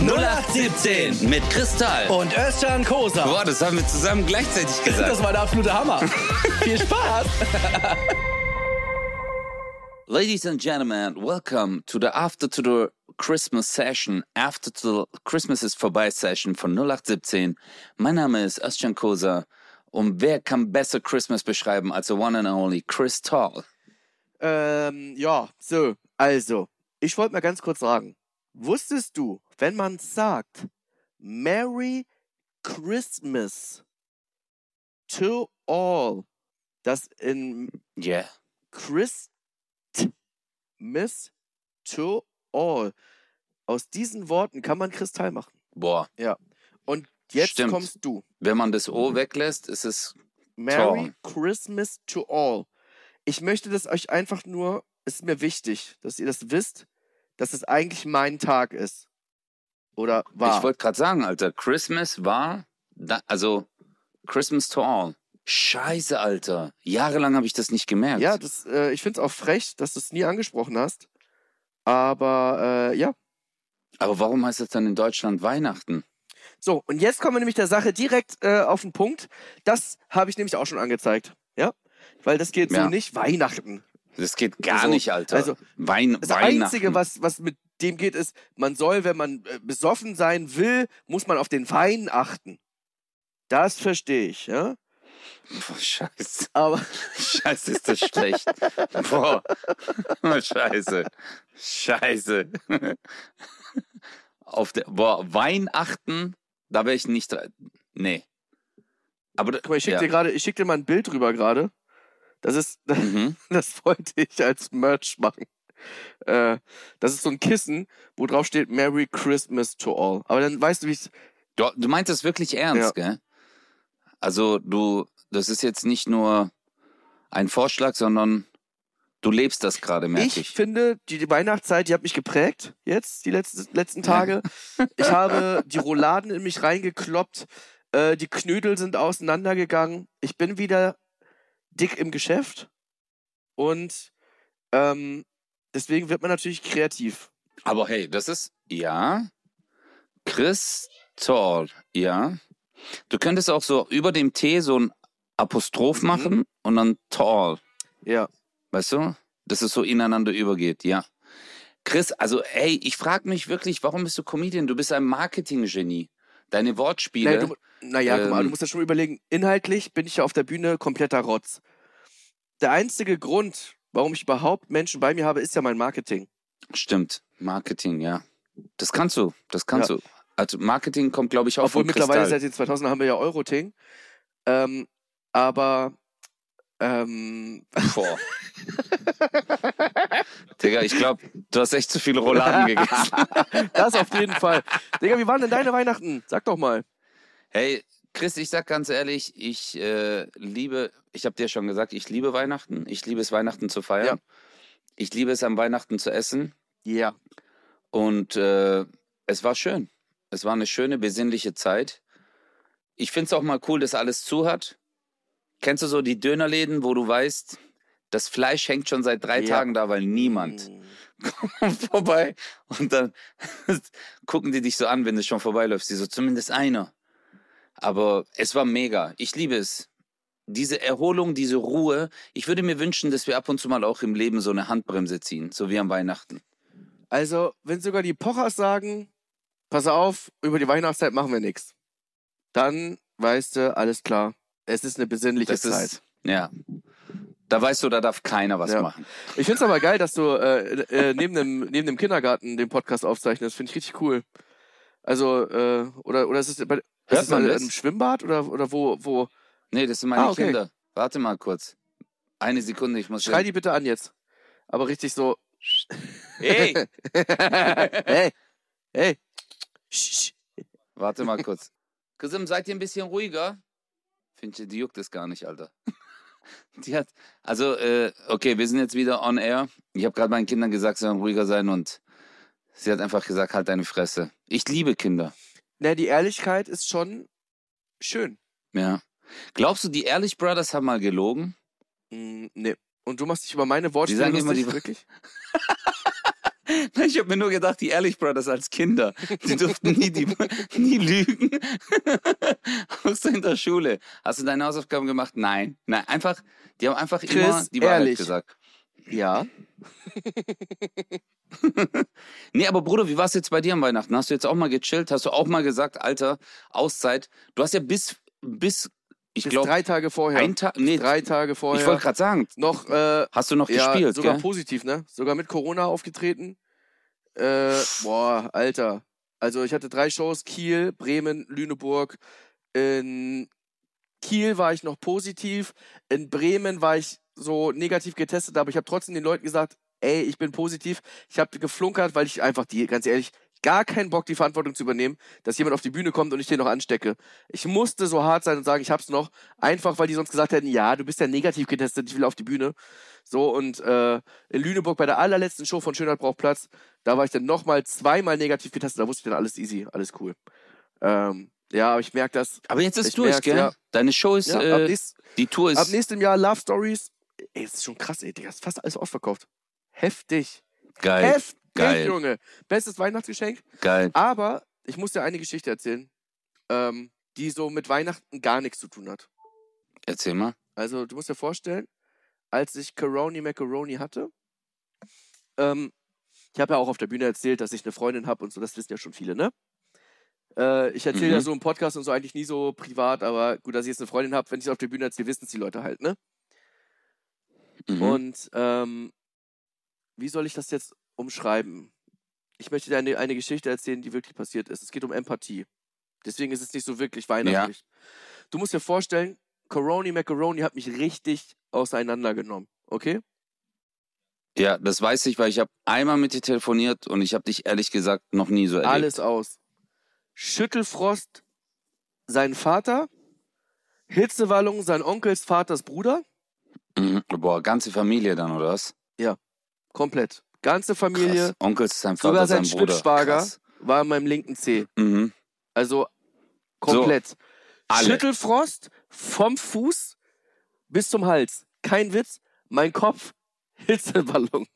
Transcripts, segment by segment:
0817 Mit Kristall. und Özcan Kosa. Boah, das haben wir zusammen gleichzeitig gesagt. Das war der absolute Hammer. Viel Spaß. Ladies and gentlemen, welcome to the After to the Christmas Session, After to the Christmas is vorbei Session von 0817. Mein Name ist Özcan Kosa und wer kann besser Christmas beschreiben als the one and only Chris Tall? Ähm, ja, so, also, ich wollte mal ganz kurz sagen, wusstest du, wenn man sagt, Merry Christmas to all, dass in Yeah. Christmas to all, aus diesen Worten kann man Kristall machen. Boah, Ja. Und jetzt Stimmt. kommst du. wenn man das O weglässt, ist es Merry Toll. Christmas to all. Ich möchte das euch einfach nur, es ist mir wichtig, dass ihr das wisst, dass es eigentlich mein Tag ist. Oder war. Ich wollte gerade sagen, Alter, Christmas war, da, also Christmas to all. Scheiße, Alter. Jahrelang habe ich das nicht gemerkt. ja, das, äh, ich finde es auch frech, dass du es nie angesprochen hast. Aber äh, ja. Aber warum heißt das dann in Deutschland Weihnachten? So, und jetzt kommen wir nämlich der Sache direkt äh, auf den Punkt. Das habe ich nämlich auch schon angezeigt. Ja? Weil das geht Ja. so nicht. Weihnachten. Das geht gar Also- nicht, Alter. also, Wein, Das. Einzige, was, was mit dem geht, ist, man soll, wenn man äh, besoffen sein will, muss man auf den Wein achten. Das verstehe ich, ja. Boah, scheiße. Aber Scheiße, ist das schlecht. Boah. Scheiße. Scheiße. Auf der, boah, Weihnachten, da wäre ich nicht. Nee. Aber da- guck mal, ich schicke ja. dir gerade, ich schicke dir mal ein Bild rüber gerade. Das ist, Mhm. das wollte ich als Merch machen. Äh, das ist so ein Kissen, wo drauf steht Merry Christmas to all. Aber dann weißt du, wie ich Du, du meinst das wirklich ernst, gell? Also du, das ist jetzt nicht nur ein Vorschlag, sondern du lebst das gerade, merke Ich ich. finde, die, die Weihnachtszeit, die hat mich geprägt jetzt, die letzten, letzten Tage. Ich habe die Rouladen in mich reingekloppt, äh, die Knödel sind auseinandergegangen. Ich bin wieder dick im Geschäft und ähm, deswegen wird man natürlich kreativ. Aber hey, das ist, ja, Chris Tall, ja. Du könntest auch so über dem T so ein Apostroph Mhm. machen und dann Tall, Ja. weißt du? Dass es so ineinander übergeht, ja. Chris, also hey, ich frage mich wirklich, warum bist du Comedian? Du bist ein Marketinggenie. Deine Wortspiele. Naja, du, naja guck mal, Ähm. du musst ja schon überlegen, inhaltlich bin ich ja auf der Bühne kompletter Rotz. Der einzige Grund, warum ich überhaupt Menschen bei mir habe, ist ja mein Marketing. Stimmt, Marketing, ja. Das kannst du, das kannst Ja. du. Also Marketing kommt, glaube ich, auch Obwohl von mittlerweile Kristall. seit den 2000 haben wir ja Euroting. Ähm, aber ähm, Boah. Digga, ich glaube, du hast echt zu viele Rouladen gegessen. das auf jeden Fall. Digga, wie waren denn deine Weihnachten? Sag doch mal. Hey, Chris, ich sag ganz ehrlich, ich äh, liebe, ich habe dir schon gesagt, ich liebe Weihnachten. Ich liebe es, Weihnachten zu feiern. Ja. Ich liebe es, am Weihnachten zu essen. Ja. Und äh, es war schön. Es war eine schöne, besinnliche Zeit. Ich finde es auch mal cool, dass alles zu hat. Kennst du so die Dönerläden, wo du weißt, das Fleisch hängt schon seit drei Ja. Tagen da, weil niemand Mm. kommt vorbei. Und dann gucken die dich so an, wenn du schon vorbeiläufst. Die so, zumindest einer. Aber es war mega. Ich liebe es. Diese Erholung, diese Ruhe. Ich würde mir wünschen, dass wir ab und zu mal auch im Leben so eine Handbremse ziehen, so wie am Weihnachten. Also, wenn sogar die Pochers sagen, pass auf, über die Weihnachtszeit machen wir nichts, dann weißt du, alles klar. Es ist eine besinnliche Das Zeit. ist, ja. Da weißt du, da darf keiner was Ja. machen. Ich finde es aber geil, dass du äh, äh, neben, dem, neben dem Kindergarten den Podcast aufzeichnest. Finde ich richtig cool. Also, äh, oder, oder ist es bei, ist es das? im Schwimmbad oder, oder wo, wo? Nee, das sind meine Ah, okay. Kinder. Warte mal kurz. Eine Sekunde, ich muss. Schrei die bitte an jetzt. Aber richtig so. Hey! hey, hey. Warte mal kurz. Gesim, seid ihr ein bisschen ruhiger? Finde ich, die juckt es gar nicht, Alter. Die hat, also, äh, okay, wir sind jetzt wieder on air. Ich habe gerade meinen Kindern gesagt, sie sollen ruhiger sein und sie hat einfach gesagt, halt deine Fresse. Ich liebe Kinder. Na, die Ehrlichkeit ist schon schön. Ja. Glaubst du, die Ehrlich Brothers haben mal gelogen? Mm, nee. Und du machst dich über meine Wortspiele sagen immer lustig, die- wirklich? Ich habe mir nur gedacht, die Ehrlich Brothers als Kinder, die durften nie, die, nie lügen. Außer in der Schule. Hast du deine Hausaufgaben gemacht? Nein. Nein, einfach, die haben einfach Chris, immer die Wahrheit ehrlich. gesagt. Ja. Nee, aber Bruder, wie war es jetzt bei dir am Weihnachten? Hast du jetzt auch mal gechillt? Hast du auch mal gesagt, Alter, Auszeit? Du hast ja bis, bis ich glaube, drei Tage vorher. ein Tag, nee, drei Tage vorher. ich wollte gerade sagen, noch äh, hast du noch ja, gespielt, sogar gell? positiv, ne? Sogar mit Corona aufgetreten. Äh, boah, Alter. Also ich hatte drei Shows, Kiel, Bremen, Lüneburg. In Kiel war ich noch positiv. In Bremen war ich so negativ getestet, aber ich habe trotzdem den Leuten gesagt, ey, ich bin positiv. Ich habe geflunkert, weil ich einfach die, ganz ehrlich, gar keinen Bock, die Verantwortung zu übernehmen, dass jemand auf die Bühne kommt und ich den noch anstecke. Ich musste so hart sein und sagen, ich hab's noch, einfach weil die sonst gesagt hätten, ja, du bist ja negativ getestet, ich will auf die Bühne. So, und äh, in Lüneburg bei der allerletzten Show von Schönheit braucht Platz, da war ich dann nochmal zweimal negativ getestet, da wusste ich dann alles easy, alles cool. Ähm, ja, aber ich merke das. Aber jetzt ist durch, gell? ja. Deine Show ist, Ja, äh, nächst, die Tour ist ab nächstem Jahr Love Stories. Ey, das ist schon krass, ey, Digga, ist fast alles ausverkauft. Heftig. geil, Heftig, geil. Junge. Bestes Weihnachtsgeschenk. geil. Aber ich muss dir eine Geschichte erzählen, ähm, die so mit Weihnachten gar nichts zu tun hat. Erzähl mal. Also, du musst dir vorstellen, als ich Coroni Macaroni hatte, ähm, ich habe ja auch auf der Bühne erzählt, dass ich eine Freundin habe und so, das wissen ja schon viele, ne? Äh, ich erzähle Mhm. ja so im Podcast und so eigentlich nie so privat, aber gut, dass ich jetzt eine Freundin habe, wenn ich es auf der Bühne erzähle, wissen es die Leute halt, ne? Mhm. Und ähm, wie soll ich das jetzt umschreiben? Ich möchte dir eine, eine Geschichte erzählen, die wirklich passiert ist. Es geht um Empathie. Deswegen ist es nicht so wirklich weihnachtlich. Du musst dir vorstellen, Coroni Macaroni hat mich richtig auseinandergenommen. Okay? ja, das weiß ich, weil ich habe einmal mit dir telefoniert und ich habe dich ehrlich gesagt noch nie so erlebt. Alles aus. Schüttelfrost, sein Vater, Hitzewallung, sein Onkels Vaters Bruder, Mhm. Boah, ganze Familie dann, oder was? komplett. Ganze Familie, Krass. Onkel ist sein Vater, sogar sein sein Krass. war in meinem linken Zeh. Mhm. Also komplett. alle. Schüttelfrost vom Fuß bis zum Hals. Kein Witz. Mein Kopf, Hitzeballon.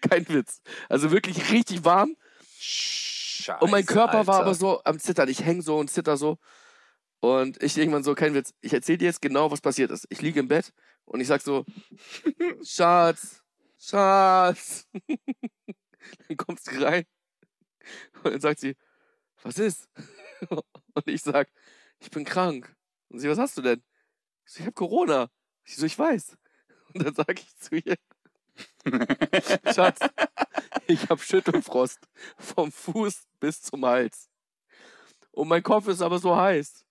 Kein Witz. Also wirklich richtig warm. Scheiße, Und mein Körper war Alter. aber so am Zittern. Ich häng so und zitter so. Und ich irgendwann so, kein Witz. Ich erzähle dir jetzt genau, was passiert ist. Ich liege im Bett und ich sag so, Schatz, Schatz. dann kommt sie rein und dann sagt sie, was ist? Und ich sag, ich bin krank. Und sie, was hast du denn? Ich so, ich hab Corona. Ich so, ich weiß. Und dann sag ich zu ihr, Schatz, ich hab Schüttelfrost vom Fuß bis zum Hals. Und mein Kopf ist aber so heiß.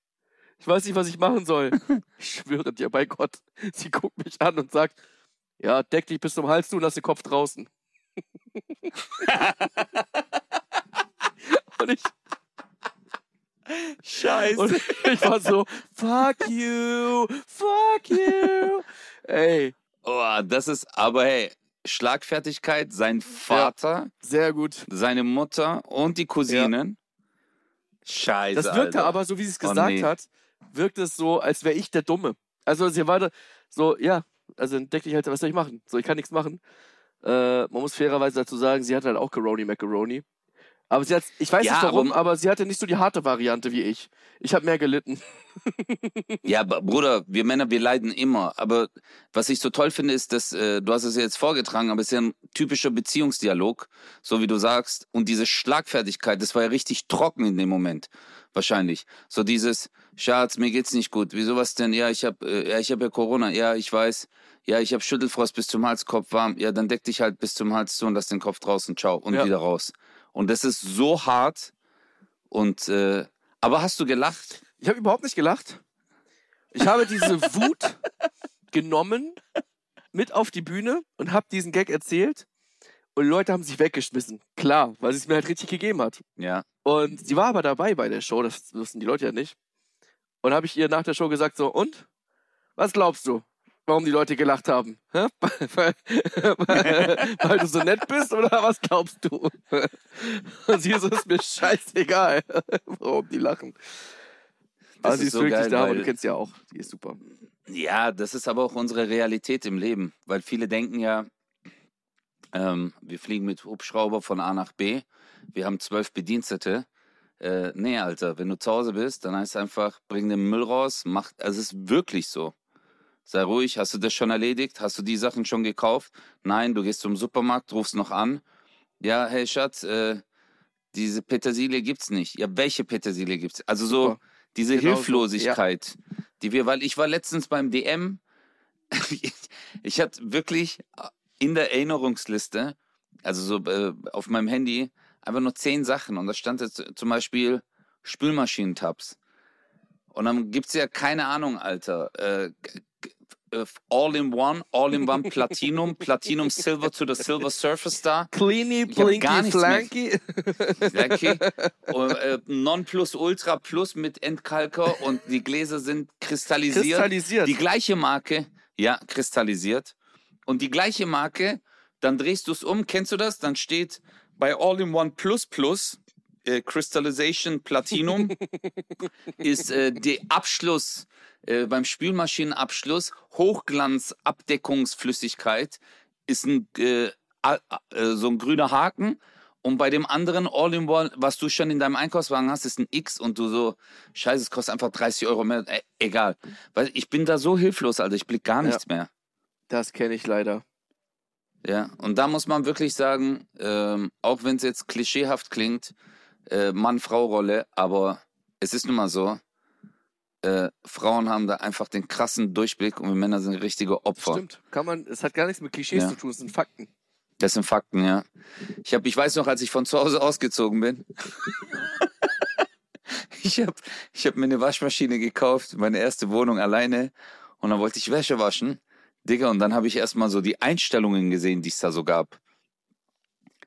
Ich weiß nicht, was ich machen soll. Ich schwöre dir bei Gott. Sie guckt mich an und sagt, ja, deck dich bis zum Hals zu und lass den Kopf draußen. und ich, Scheiße. und ich war so, fuck you, fuck you. Ey, Oh, das ist, aber hey, Schlagfertigkeit, sein Vater, sehr gut. seine Mutter und die Cousinen. Scheiße. Das wirkte Alter. aber, so wie sie es Oh, gesagt nee. hat, wirkte es so, als wäre ich der Dumme. Also sie war da so, ja, also deck dich halt, was soll ich machen? So, ich kann nichts machen. Äh, man muss fairerweise dazu sagen, sie hat halt auch Coroni Macaroni. Aber sie hat, ich weiß Ja, nicht warum, aber- aber, sie hatte nicht so die harte Variante wie ich. Ich habe mehr gelitten. Ja, Bruder, wir Männer, wir leiden immer. Aber was ich so toll finde, ist, dass äh, du hast es ja jetzt vorgetragen, aber es ist ja ein typischer Beziehungsdialog, so wie du sagst. Und diese Schlagfertigkeit, das war ja richtig trocken in dem Moment, wahrscheinlich. So dieses, Schatz, mir geht's nicht gut. Wieso was denn? Ja, ich hab, äh, ja, ich ja Corona. Ja, ich weiß. Ja, ich hab Schüttelfrost bis zum Hals, Kopf warm. Ja, dann deck dich halt bis zum Hals zu und lass den Kopf draußen. Ciao und Ja. wieder raus. Und das ist so hart. Und äh, aber hast du gelacht? Ich habe überhaupt nicht gelacht. Ich habe diese Wut genommen, mit auf die Bühne und habe diesen Gag erzählt. Und Leute haben sich weggeschmissen. Klar, weil sie es mir halt richtig gegeben hat. Ja. Und sie war aber dabei bei der Show, das wussten die Leute ja nicht. Und habe ich ihr nach der Show gesagt so, und? Was glaubst du, warum die Leute gelacht haben? Weil, weil, weil du so nett bist oder was glaubst du? Und sie so, ist mir scheißegal, warum die lachen. Das Aber sie ist so wirklich geil, da, aber du kennst sie ja auch. Die ist super. Ja, das ist aber auch unsere Realität im Leben, weil viele denken ja, Ähm, wir fliegen mit Hubschrauber von A nach B. Wir haben zwölf Bedienstete. Äh, nee, Alter, wenn du zu Hause bist, dann heißt es einfach, bring den Müll raus, mach, also es ist wirklich so. Sei ruhig, hast du das schon erledigt? Hast du die Sachen schon gekauft? Nein, du gehst zum Supermarkt, rufst noch an. Ja, hey Schatz, äh, diese Petersilie gibt's nicht. Ja, welche Petersilie gibt's? Also so Super. diese Genau so, Hilflosigkeit, die wir, weil ich war letztens beim DM, ich, ich hatte wirklich in der Erinnerungsliste, also so äh, auf meinem Handy, einfach nur zehn Sachen und da stand jetzt zum Beispiel Spülmaschinentabs. Und dann gibt's ja keine Ahnung, Alter. Äh, all in one, all in one Platinum, Platinum Silver to the Silver Surface Star. Cleany, Blinky. Flanky. Und, äh, Non Plus Ultra Plus mit Entkalker und die Gläser sind kristallisiert. Kristallisiert. Die gleiche Marke, ja, kristallisiert. Und die gleiche Marke, dann drehst du es um, kennst du das? Dann steht bei All-in-One Plus Plus, äh, Crystallization Platinum, ist äh, der Abschluss äh, beim Spülmaschinenabschluss, Hochglanzabdeckungsflüssigkeit, ist ein, äh, äh, so ein grüner Haken. Und bei dem anderen All-in-One, was du schon in deinem Einkaufswagen hast, ist ein X und du so, scheiße, es kostet einfach 30 Euro mehr. Äh, egal. Weil ich bin da so hilflos, Alter, ich blick gar Ja. nichts mehr. Das kenne ich leider. Ja, und da muss man wirklich sagen, ähm, auch wenn es jetzt klischeehaft klingt, äh, Mann-Frau-Rolle, aber es ist nun mal so, äh, Frauen haben da einfach den krassen Durchblick und wir Männer sind richtige Opfer. Stimmt. Kann man, es hat gar nichts mit Klischees Ja. zu tun, es sind Fakten. Das sind Fakten, ja. Ich, hab, ich weiß noch, als ich von zu Hause ausgezogen bin, ich habe ich hab mir eine Waschmaschine gekauft, meine erste Wohnung alleine und dann wollte ich Wäsche waschen. Digga, und dann habe ich erstmal so die Einstellungen gesehen, die es da so gab.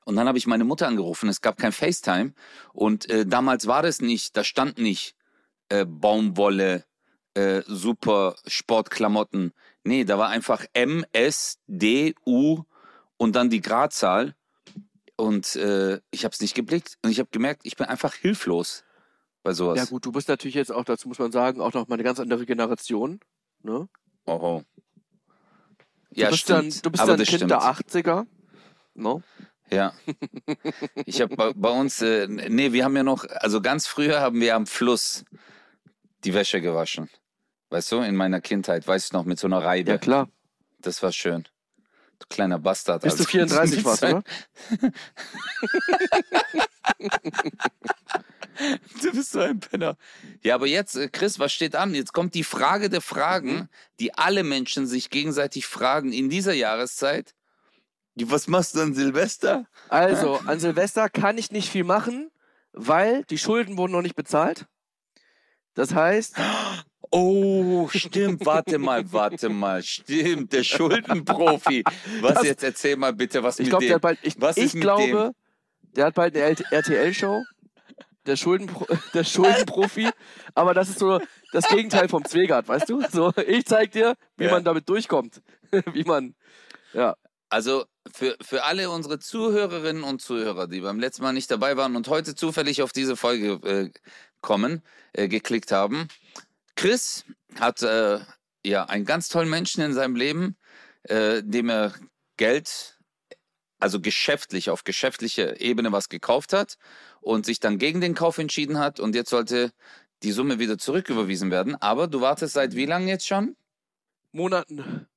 Und dann habe ich meine Mutter angerufen, es gab kein FaceTime und äh, damals war das nicht, da stand nicht äh, Baumwolle, äh, super Sportklamotten. Nee, da war einfach M, S, D, U und dann die Gradzahl. Und äh, ich habe es nicht geblickt. Und ich habe gemerkt, ich bin einfach hilflos bei sowas. Ja gut, du bist natürlich jetzt auch, dazu muss man sagen, auch noch mal eine ganz andere Generation. Ne? Oho. Du Ja, bist stimmt. dann, du bist aber dann Kind stimmt. der 80er. No? Ja. Ich habe bei, bei uns, äh, nee, wir haben ja noch, also ganz früher haben wir am Fluss die Wäsche gewaschen. Weißt du, in meiner Kindheit, weiß ich noch, mit so einer Reibe. Ja klar. Das war schön. Du kleiner Bastard. Bis du Also, kannst 34 nicht warst, oder? Du bist so ein Penner. Ja, aber jetzt, äh, Chris, was steht an? Jetzt kommt die Frage der Fragen, Mhm. die alle Menschen sich gegenseitig fragen in dieser Jahreszeit. Was machst du an Silvester? Also, an Silvester kann ich nicht viel machen, weil die Schulden wurden noch nicht bezahlt. Das heißt, Oh, stimmt. Warte mal, warte mal. Stimmt, der Schuldenprofi. Was Das- jetzt? Erzähl mal bitte, was ich mit glaube, dem? der hat bald, ich, Was ist ich mit glaube, der hat bald eine RTL-Show. Der, Schuldenpro der Schuldenprofi. Aber das ist so das Gegenteil vom Zwegert, weißt du? So, ich zeig dir, wie Ja. man damit durchkommt. wie man, ja. Also für, für alle unsere Zuhörerinnen und Zuhörer, die beim letzten Mal nicht dabei waren und heute zufällig auf diese Folge äh, kommen, äh, geklickt haben. Chris hat äh, ja einen ganz tollen Menschen in seinem Leben, äh, dem er Geld, also geschäftlich, auf geschäftlicher Ebene was gekauft hat und sich dann gegen den Kauf entschieden hat und jetzt sollte die Summe wieder zurücküberwiesen werden. Aber du wartest seit wie lange jetzt schon? Monaten.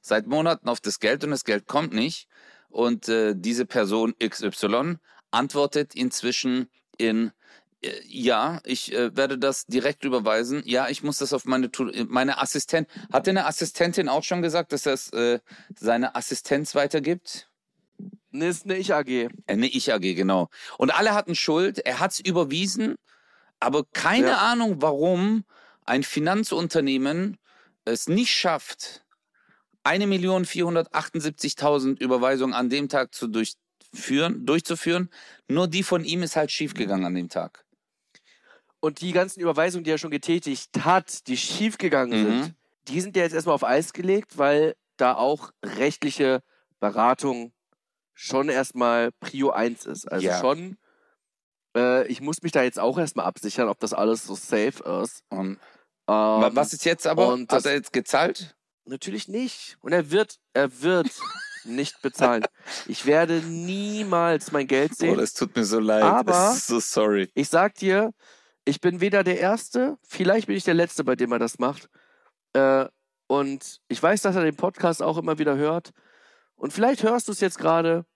Seit Monaten auf das Geld und das Geld kommt nicht. Und äh, diese Person XY antwortet inzwischen in äh, ja, ich äh, werde das direkt überweisen. Ja, ich muss das auf meine Tu- meine Assistent. Hat denn eine Assistentin auch schon gesagt, dass er es äh, seine Assistenz weitergibt? Ne, ist eine Ich-AG. Äh, Eine Ich-AG, genau. Und alle hatten Schuld. Er hat es überwiesen, aber keine Ja. Ahnung, warum ein Finanzunternehmen es nicht schafft, 1.478.000 Überweisungen an dem Tag zu durchführen, durchzuführen. Nur die von ihm ist halt schiefgegangen an dem Tag. Und die ganzen Überweisungen, die er schon getätigt hat, die schiefgegangen Mhm. sind, die sind ja jetzt erstmal auf Eis gelegt, weil da auch rechtliche Beratung schon erstmal Prio 1 ist. Also Ja. schon, äh, ich muss mich da jetzt auch erstmal absichern, ob das alles so safe ist. Und Ähm, was ist jetzt aber? und das- Hat er jetzt gezahlt? Natürlich nicht. Und er wird, er wird nicht bezahlen. Ich werde niemals mein Geld Oh, sehen. das tut mir so leid. Aber- so sorry. Ich sag dir, ich bin weder der Erste, vielleicht bin ich der Letzte, bei dem er das macht. Äh, und ich weiß, dass er den Podcast auch immer wieder hört. Und vielleicht hörst du es jetzt gerade.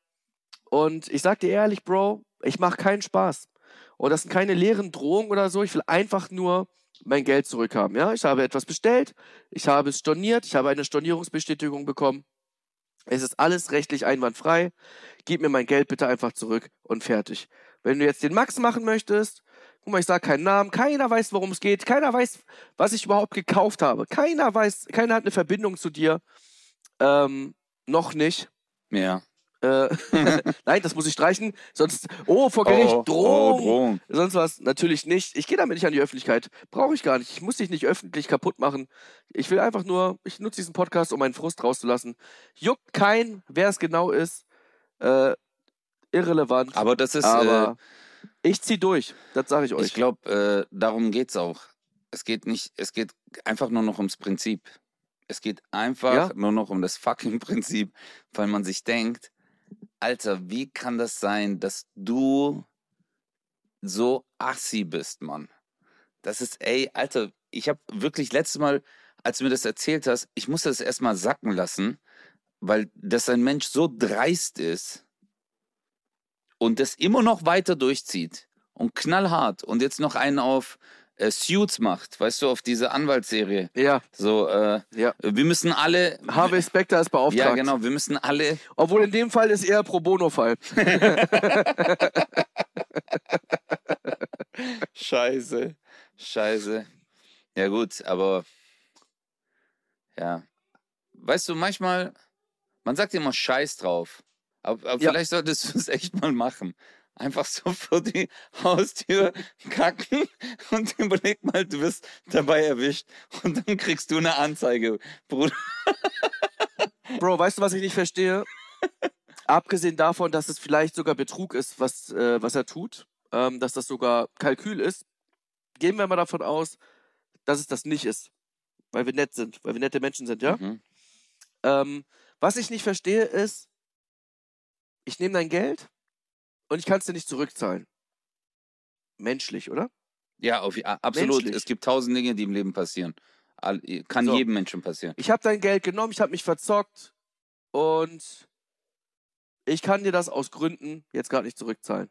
Und ich sag dir ehrlich, Bro, ich mache keinen Spaß. Und das sind keine leeren Drohungen oder so. Ich will einfach nur mein Geld zurückhaben. Ja, ich habe etwas bestellt, ich habe es storniert, ich habe eine Stornierungsbestätigung bekommen. Es ist alles rechtlich einwandfrei. Gib mir mein Geld bitte einfach zurück und fertig. Wenn du jetzt den Max machen möchtest, guck mal, ich sage keinen Namen, keiner weiß, worum es geht, keiner weiß, was ich überhaupt gekauft habe. Keiner weiß, keiner hat eine Verbindung zu dir. Ähm, noch nicht. Ja. Äh, Nein, das muss ich streichen. Sonst, oh, vor Gericht, oh, Drohung. Oh, Drohung. Sonst was natürlich nicht. Ich gehe damit nicht an die Öffentlichkeit. Brauche ich gar nicht. Ich muss dich nicht öffentlich kaputt machen. Ich will einfach nur, ich nutze diesen Podcast, um meinen Frust rauszulassen. Juckt kein, wer es genau ist. Äh, irrelevant. Aber das ist, Aber ich zieh durch. Das sage ich äh, euch. ich glaube, äh, darum geht's auch. Es geht nicht, es geht einfach nur noch ums Prinzip. Es geht einfach Ja. nur noch um das fucking Prinzip, weil man sich denkt, Alter, wie kann das sein, dass du so assi bist, Mann? Das ist, ey, Alter, ich habe wirklich letztes Mal, als du mir das erzählt hast, ich musste das erstmal sacken lassen, weil das ein Mensch so dreist ist und das immer noch weiter durchzieht und knallhart und jetzt noch einen auf äh, Suits macht, weißt du, auf diese Anwaltsserie. ja, So, äh, ja. wir müssen alle. Harvey Specter ist beauftragt. Ja, genau, wir müssen alle. Obwohl in dem Fall ist eher Pro Bono-Fall. Scheiße. Scheiße. Ja, gut, aber. Ja. Weißt du, manchmal. Man sagt immer Scheiß drauf. Aber, aber Ja. vielleicht solltest du es echt mal machen. Einfach so vor die Haustür kacken und überleg mal, du wirst dabei erwischt und dann kriegst du eine Anzeige, Bruder. Bro, weißt du, was ich nicht verstehe? Abgesehen davon, dass es vielleicht sogar Betrug ist, was, äh, was er tut, ähm, dass das sogar Kalkül ist, gehen wir mal davon aus, dass es das nicht ist. Weil wir nett sind, weil wir nette Menschen sind, ja? Mhm. Ähm, was ich nicht verstehe ist, ich nehme dein Geld und ich kann es dir nicht zurückzahlen. Menschlich, oder? Ja, auf, absolut. Menschlich. Es gibt tausend Dinge, die im Leben passieren. Kann So. jedem Menschen passieren. Ich habe dein Geld genommen, ich habe mich verzockt und ich kann dir das aus Gründen jetzt gerade nicht zurückzahlen.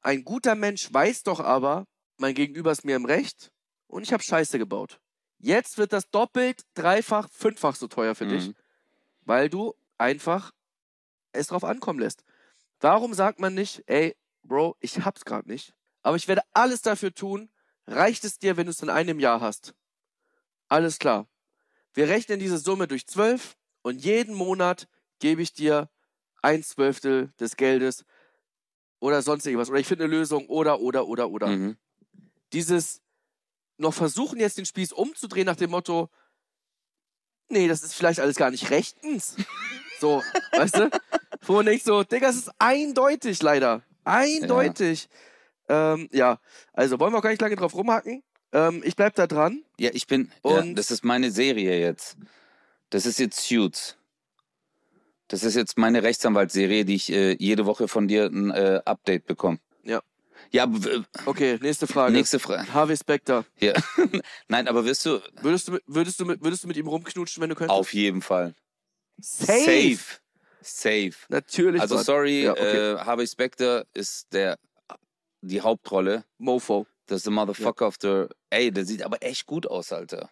Ein guter Mensch weiß doch aber, mein Gegenüber ist mir im Recht und ich habe Scheiße gebaut. Jetzt wird das doppelt, dreifach, fünffach so teuer für dich, Mhm. weil du einfach es drauf ankommen lässt. Warum sagt man nicht, ey, Bro, ich hab's gerade nicht, aber ich werde alles dafür tun, reicht es dir, wenn du es in einem Jahr hast? Alles klar. Wir rechnen diese Summe durch zwölf und jeden Monat gebe ich dir ein Zwölftel des Geldes oder sonst irgendwas. Oder ich finde eine Lösung oder, oder, oder, oder. Mhm. Dieses noch versuchen, jetzt den Spieß umzudrehen nach dem Motto, nee, das ist vielleicht alles gar nicht rechtens. So, weißt du? Wo denkt so, Digga, es ist eindeutig leider. Eindeutig. Ja, ähm, ja. also wollen wir auch gar nicht lange drauf rumhacken. Ähm, ich bleib da dran. Ja, ich bin. ja, Und- das ist meine Serie jetzt. Das ist jetzt Suits. Das ist jetzt meine Rechtsanwaltsserie, die ich äh, jede Woche von dir ein äh, Update bekomme. Ja. Ja, Okay, nächste Frage. nächste Frage. Harvey Specter. Ja. Nein, aber wirst du Würdest du, mit- würdest, du mit, würdest du mit ihm rumknutschen, wenn du könntest? auf jeden Fall. Safe. Safe. Safe. Natürlich. Also Mann. sorry, Ja, okay. äh, Harvey Specter ist der die Hauptrolle. Mofo. Das ist der Motherfucker of the. Ey, der sieht aber echt gut aus, Alter.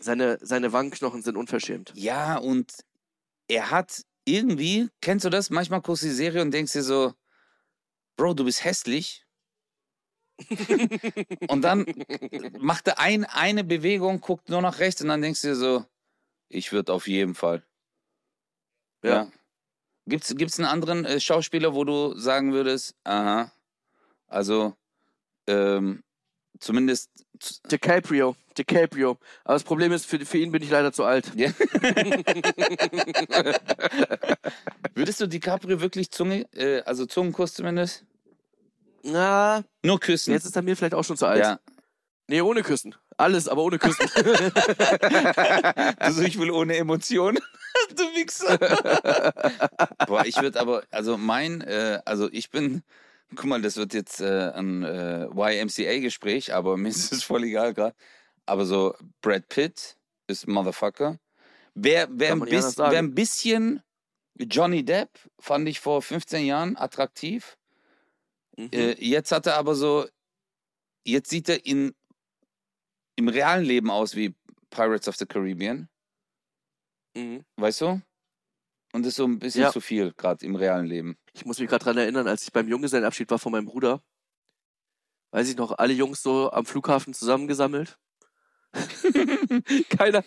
Seine, seine Wangenknochen sind unverschämt. Ja, und er hat irgendwie, kennst du das? Manchmal guckst du die Serie und denkst dir so, Bro, du bist hässlich. und dann macht er ein, eine Bewegung, guckt nur nach rechts und dann denkst du dir so, ich würde auf jeden Fall. Ja. Gibt's, gibt's einen anderen äh, Schauspieler, wo du sagen würdest, aha, also ähm, zumindest DiCaprio. DiCaprio. Aber das Problem ist, für, für ihn bin ich leider zu alt. Ja. Würdest du DiCaprio wirklich Zunge, äh, also Zungenkuss zumindest? Na, Nur küssen. jetzt ist er mir vielleicht auch schon zu alt. ja. Nee, ohne Küssen. Alles, aber ohne Küssen. Also ich will ohne Emotionen. du Wichser. Boah, ich würde aber, also mein, äh, also ich bin, guck mal, das wird jetzt äh, ein äh, YMCA-Gespräch, aber mir ist es voll egal gerade. Aber so Brad Pitt ist Motherfucker. Wer, wer, ein, bis, wer ein bisschen Johnny Depp fand ich vor 15 Jahren attraktiv. Mhm. Äh, jetzt hat er aber so, jetzt sieht er in, im realen Leben aus wie Pirates of the Caribbean, Mhm. weißt du? Und das ist so ein bisschen Ja. zu viel, gerade im realen Leben. Ich muss mich gerade dran erinnern, als ich beim Junggesellenabschied war von meinem Bruder. Weiß ich noch, alle Jungs so am Flughafen zusammengesammelt. keiner,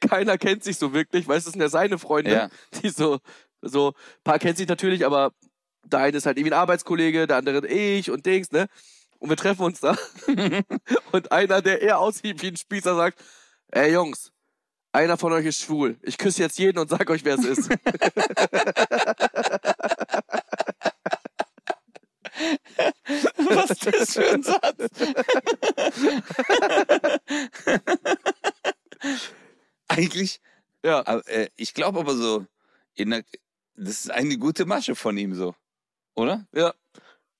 keiner kennt sich so wirklich, weißt du, das sind ja seine Freunde, Ja. die so, so, ein paar kennt sich natürlich, aber der eine ist halt irgendwie ein Arbeitskollege, der andere ich und Dings, ne? Und wir treffen uns da. und einer, der eher aussieht wie ein Spießer, sagt, ey Jungs, einer von euch ist schwul. Ich küsse jetzt jeden und sag euch, wer es ist. Was ist das für ein Satz? Eigentlich, ja. aber, äh, ich glaube aber so, in der, das ist eine gute Masche von ihm so, oder? Ja.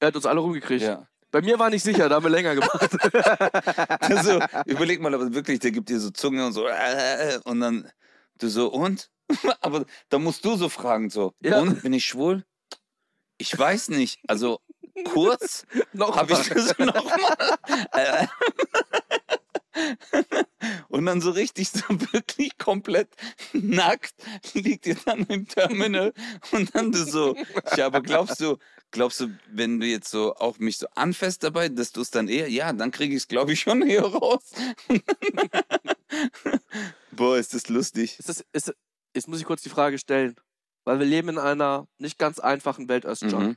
Er hat uns alle rumgekriegt. Ja. Bei mir war nicht sicher, da haben wir länger gemacht. Also, überleg mal, aber wirklich, der gibt dir so Zunge und so, äh, und dann du so, und? Aber da musst du so fragen, so, Ja. und, bin ich schwul? Ich weiß nicht, also kurz habe ich das nochmal. Und dann so richtig, so wirklich komplett nackt liegt ihr dann im Terminal und dann du so, ja, aber glaubst du, glaubst du, wenn du jetzt so auch mich so anfasst dabei, dass du es dann eher, ja, dann kriege ich es, glaube ich, schon eher raus. Boah, ist das lustig. Ist das, ist, jetzt muss ich kurz die Frage stellen, weil wir leben in einer nicht ganz einfachen Welt, Özcan. Mhm.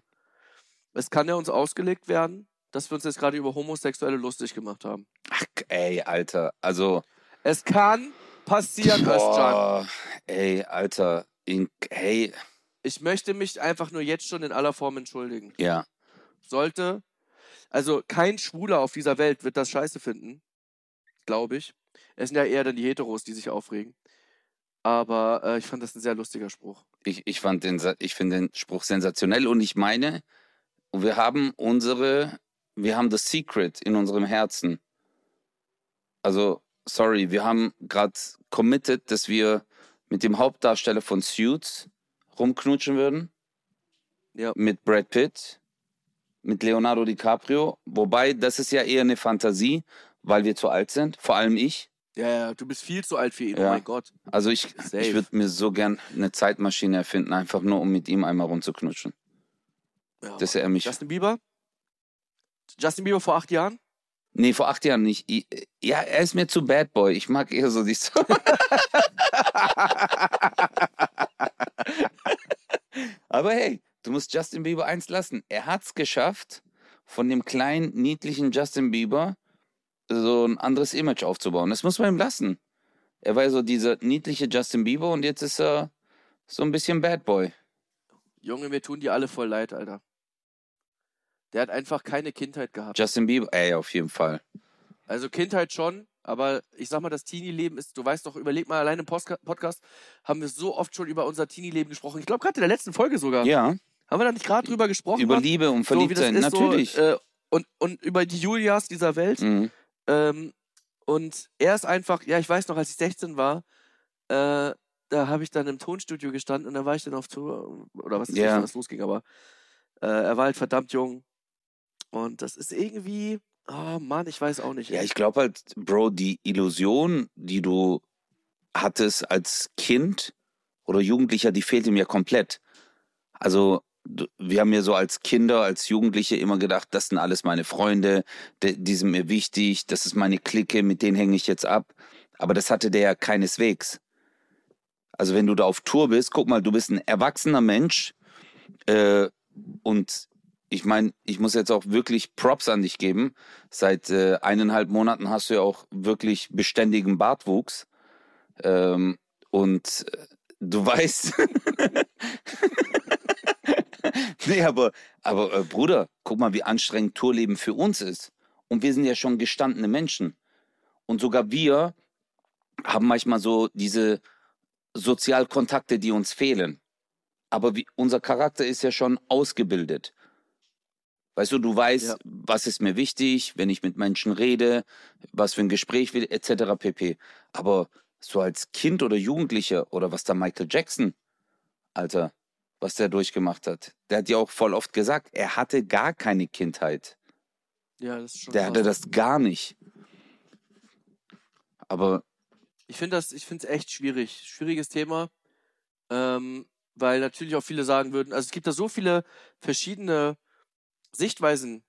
Es kann ja uns ausgelegt werden, dass wir uns jetzt gerade über Homosexuelle lustig gemacht haben. Ach, ey, Alter, also, Es kann passieren, Özcan. boah, ey, Alter, in, hey, Ich möchte mich einfach nur jetzt schon in aller Form entschuldigen. ja, Sollte, also kein Schwuler auf dieser Welt wird das scheiße finden, glaube ich. Es sind ja eher dann die Heteros, die sich aufregen. Aber äh, ich fand das ein sehr lustiger Spruch. Ich, ich fand den, Sa- ich finde den Spruch sensationell und ich meine, wir haben unsere, wir haben das Secret in unserem Herzen. Also, sorry, wir haben gerade committed, dass wir mit dem Hauptdarsteller von Suits rumknutschen würden. Ja. Mit Brad Pitt, mit Leonardo DiCaprio. Wobei, das ist ja eher eine Fantasie, weil wir zu alt sind, vor allem ich. Ja, ja, du bist viel zu alt für ihn, oh Ja. mein Gott. Also ich, Safe. ich würde mir so gern eine Zeitmaschine erfinden, einfach nur um mit ihm einmal rumzuknutschen. Ja. Dass er mich. Justin Bieber? Justin Bieber vor acht Jahren? Nee, vor acht Jahren nicht. I- Ja, er ist mir zu Bad Boy. Ich mag eher so die so. Aber hey, du musst Justin Bieber eins lassen. Er hat's geschafft, von dem kleinen, niedlichen Justin Bieber so ein anderes Image aufzubauen. Das muss man ihm lassen. Er war ja so dieser niedliche Justin Bieber und jetzt ist er so ein bisschen Bad Boy. Junge, mir tun die alle voll leid, Alter. Der hat einfach keine Kindheit gehabt. Justin Bieber, ey, auf jeden Fall. Also Kindheit schon, aber ich sag mal, das Teenie-Leben ist, du weißt doch, überleg mal, allein im Postka- Podcast haben wir so oft schon über unser Teenie-Leben gesprochen. Ich glaube, gerade in der letzten Folge sogar. Ja, Haben wir da nicht gerade drüber gesprochen? über? Liebe und so, Verliebtsein, ist, natürlich. So, äh, und, und über die Julias dieser Welt. Mhm. Ähm, und er ist einfach, ja, ich weiß noch, als ich 16 war, äh, da habe ich dann im Tonstudio gestanden und da war ich dann auf Tour, oder was ist nicht, was losging, aber äh, er war halt verdammt jung. Und das ist irgendwie, oh Mann, ich weiß auch nicht. Ja, ich glaube halt, Bro, die Illusion, die du hattest als Kind oder Jugendlicher, die fehlt ihm ja komplett. Also, wir haben ja so als Kinder, als Jugendliche immer gedacht, das sind alles meine Freunde, die, die sind mir wichtig, das ist meine Clique, mit denen hänge ich jetzt ab. Aber das hatte der ja keineswegs. Also, wenn du da auf Tour bist, guck mal, du bist ein erwachsener Mensch äh, und ich meine, ich muss jetzt auch wirklich Props an dich geben. Seit äh, eineinhalb Monaten hast du ja auch wirklich beständigen Bartwuchs. Ähm, und äh, du weißt. nee, aber, aber äh, Bruder, guck mal, wie anstrengend Tourleben für uns ist. Und wir sind ja schon gestandene Menschen. Und sogar wir haben manchmal so diese Sozialkontakte, die uns fehlen. Aber wie, unser Charakter ist ja schon ausgebildet. Weißt du, du weißt, Ja. was ist mir wichtig, wenn ich mit Menschen rede, was für ein Gespräch will, etc. pp. Aber so als Kind oder Jugendlicher oder was da Michael Jackson, Alter, was der durchgemacht hat, der hat ja auch voll oft gesagt, er hatte gar keine Kindheit. Ja, das ist schon Der krass. hatte das gar nicht. Aber Ich finde das, ich finde es echt schwierig. Schwieriges Thema. Ähm, weil natürlich auch viele sagen würden, also es gibt da so viele verschiedene Sichtweisen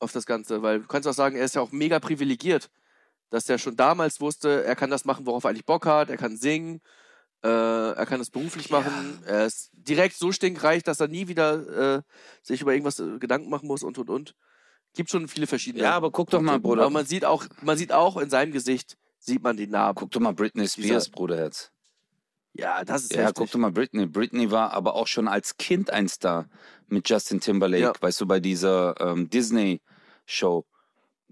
auf das Ganze, weil du kannst auch sagen, er ist ja auch mega privilegiert, dass er schon damals wusste, er kann das machen, worauf er eigentlich Bock hat, er kann singen, äh, er kann das beruflich machen, er ist direkt so stinkreich, dass er nie wieder äh, sich über irgendwas äh, Gedanken machen muss und und und. Gibt schon viele verschiedene. ja, aber guck doch mal. Bruder. Aber man sieht auch, man sieht auch in seinem Gesicht, sieht man die Narben. guck doch mal Britney Spears, Dieser- Bruderherz. Ja, das ist Ja, heftig. guck doch mal Britney. Britney war aber auch schon als Kind ein Star mit Justin Timberlake, Ja. weißt du, bei dieser ähm, Disney-Show.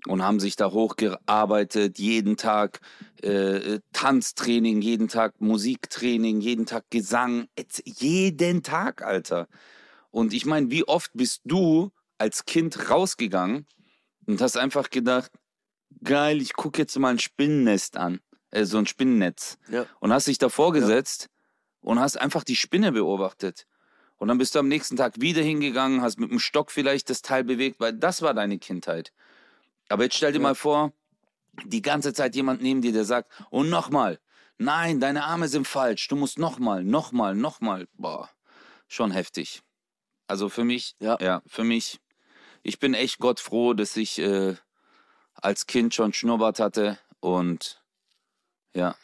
Und haben sich da hochgearbeitet, jeden Tag äh, Tanztraining, jeden Tag Musiktraining, jeden Tag Gesang, jeden Tag, Alter. Und ich meine, wie oft bist du als Kind rausgegangen und hast einfach gedacht, geil, ich gucke jetzt mal ein Spinnennest an, äh, so ein Spinnennetz Ja. und hast dich davor gesetzt und hast einfach die Spinne beobachtet. Und dann bist du am nächsten Tag wieder hingegangen, hast mit dem Stock vielleicht das Teil bewegt, weil das war deine Kindheit. Aber jetzt stell dir Ja. mal vor, die ganze Zeit jemand neben dir, der sagt, und nochmal, nein, deine Arme sind falsch, du musst nochmal, nochmal, nochmal. Boah, schon heftig. Also für mich, Ja. ja, für mich, ich bin echt Gott froh, dass ich äh, als Kind schon Schnurrbart hatte und ja.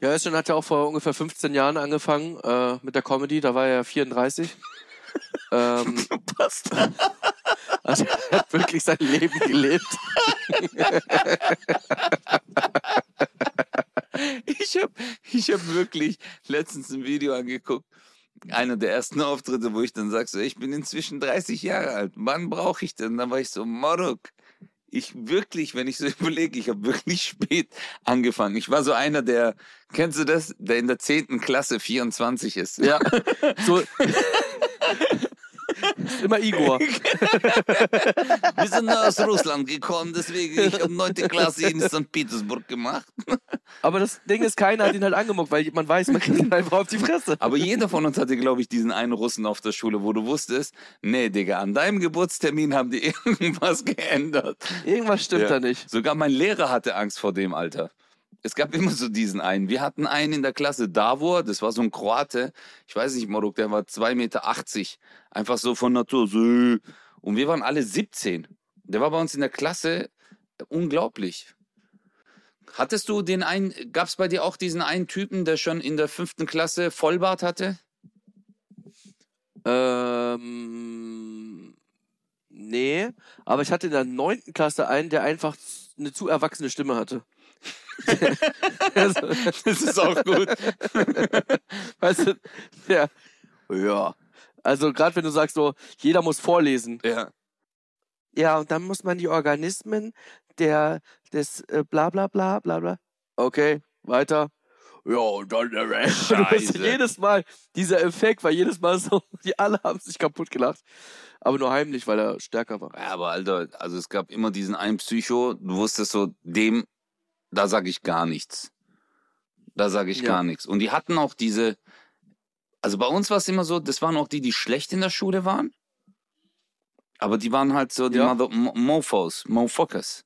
Ja, Özcan hat ja auch vor ungefähr 15 Jahren angefangen äh, mit der Comedy, da war er ja 34. ähm, Passt. also er hat wirklich sein Leben gelebt. Ich habe ich hab wirklich letztens ein Video angeguckt. Einer der ersten Auftritte, wo ich dann sag, so, ich bin inzwischen 30 Jahre alt. Wann brauche ich denn? Dann war ich so, Morok. Ich wirklich, wenn ich so überlege, ich habe wirklich spät angefangen. Ich war so einer, der, kennst du das? Der in der 10. Klasse 24 ist. Ja, so. Ist immer Igor. Wir sind aus Russland gekommen, deswegen ich habe 9. Klasse in St. Petersburg gemacht. Aber das Ding ist, keiner hat ihn halt angemuckt, weil man weiß, man kriegt ihn einfach auf die Fresse. Aber jeder von uns hatte, glaube ich, diesen einen Russen auf der Schule, wo du wusstest, nee, Digga, an deinem Geburtstermin haben die irgendwas geändert. Irgendwas stimmt Ja. da nicht. Sogar mein Lehrer hatte Angst vor dem Alter. Es gab immer so diesen einen. Wir hatten einen in der Klasse, Davor, das war so ein Kroate. Ich weiß nicht, Moruk, der war 2,80 Meter. Einfach so von Natur. So. Und wir waren alle 17. Der war bei uns in der Klasse unglaublich. Hattest du den einen, gab es bei dir auch diesen einen Typen, der schon in der fünften Klasse Vollbart hatte? Ähm, nee, aber ich hatte in der neunten Klasse einen, der einfach eine zu erwachsene Stimme hatte. Also, Das ist auch gut. weißt du, ja, ja. Also gerade wenn du sagst so, jeder muss vorlesen. ja. Ja, und dann muss man die Organismen der des äh, bla bla bla bla bla. Okay, weiter. Ja, und dann der Rest. Du bist Scheiße. jedes Mal, dieser Effekt war jedes Mal so, die alle haben sich kaputt gelacht. Aber nur heimlich, weil er stärker war. Ja, aber Alter, also es gab immer diesen einen Psycho, du wusstest so, dem, da sage ich gar nichts. Da sage ich Ja. gar nichts. Und die hatten auch diese, also bei uns war es immer so, das waren auch die, die schlecht in der Schule waren. Aber die waren halt so die Ja. Mother Mo- Mofos, Mofokers.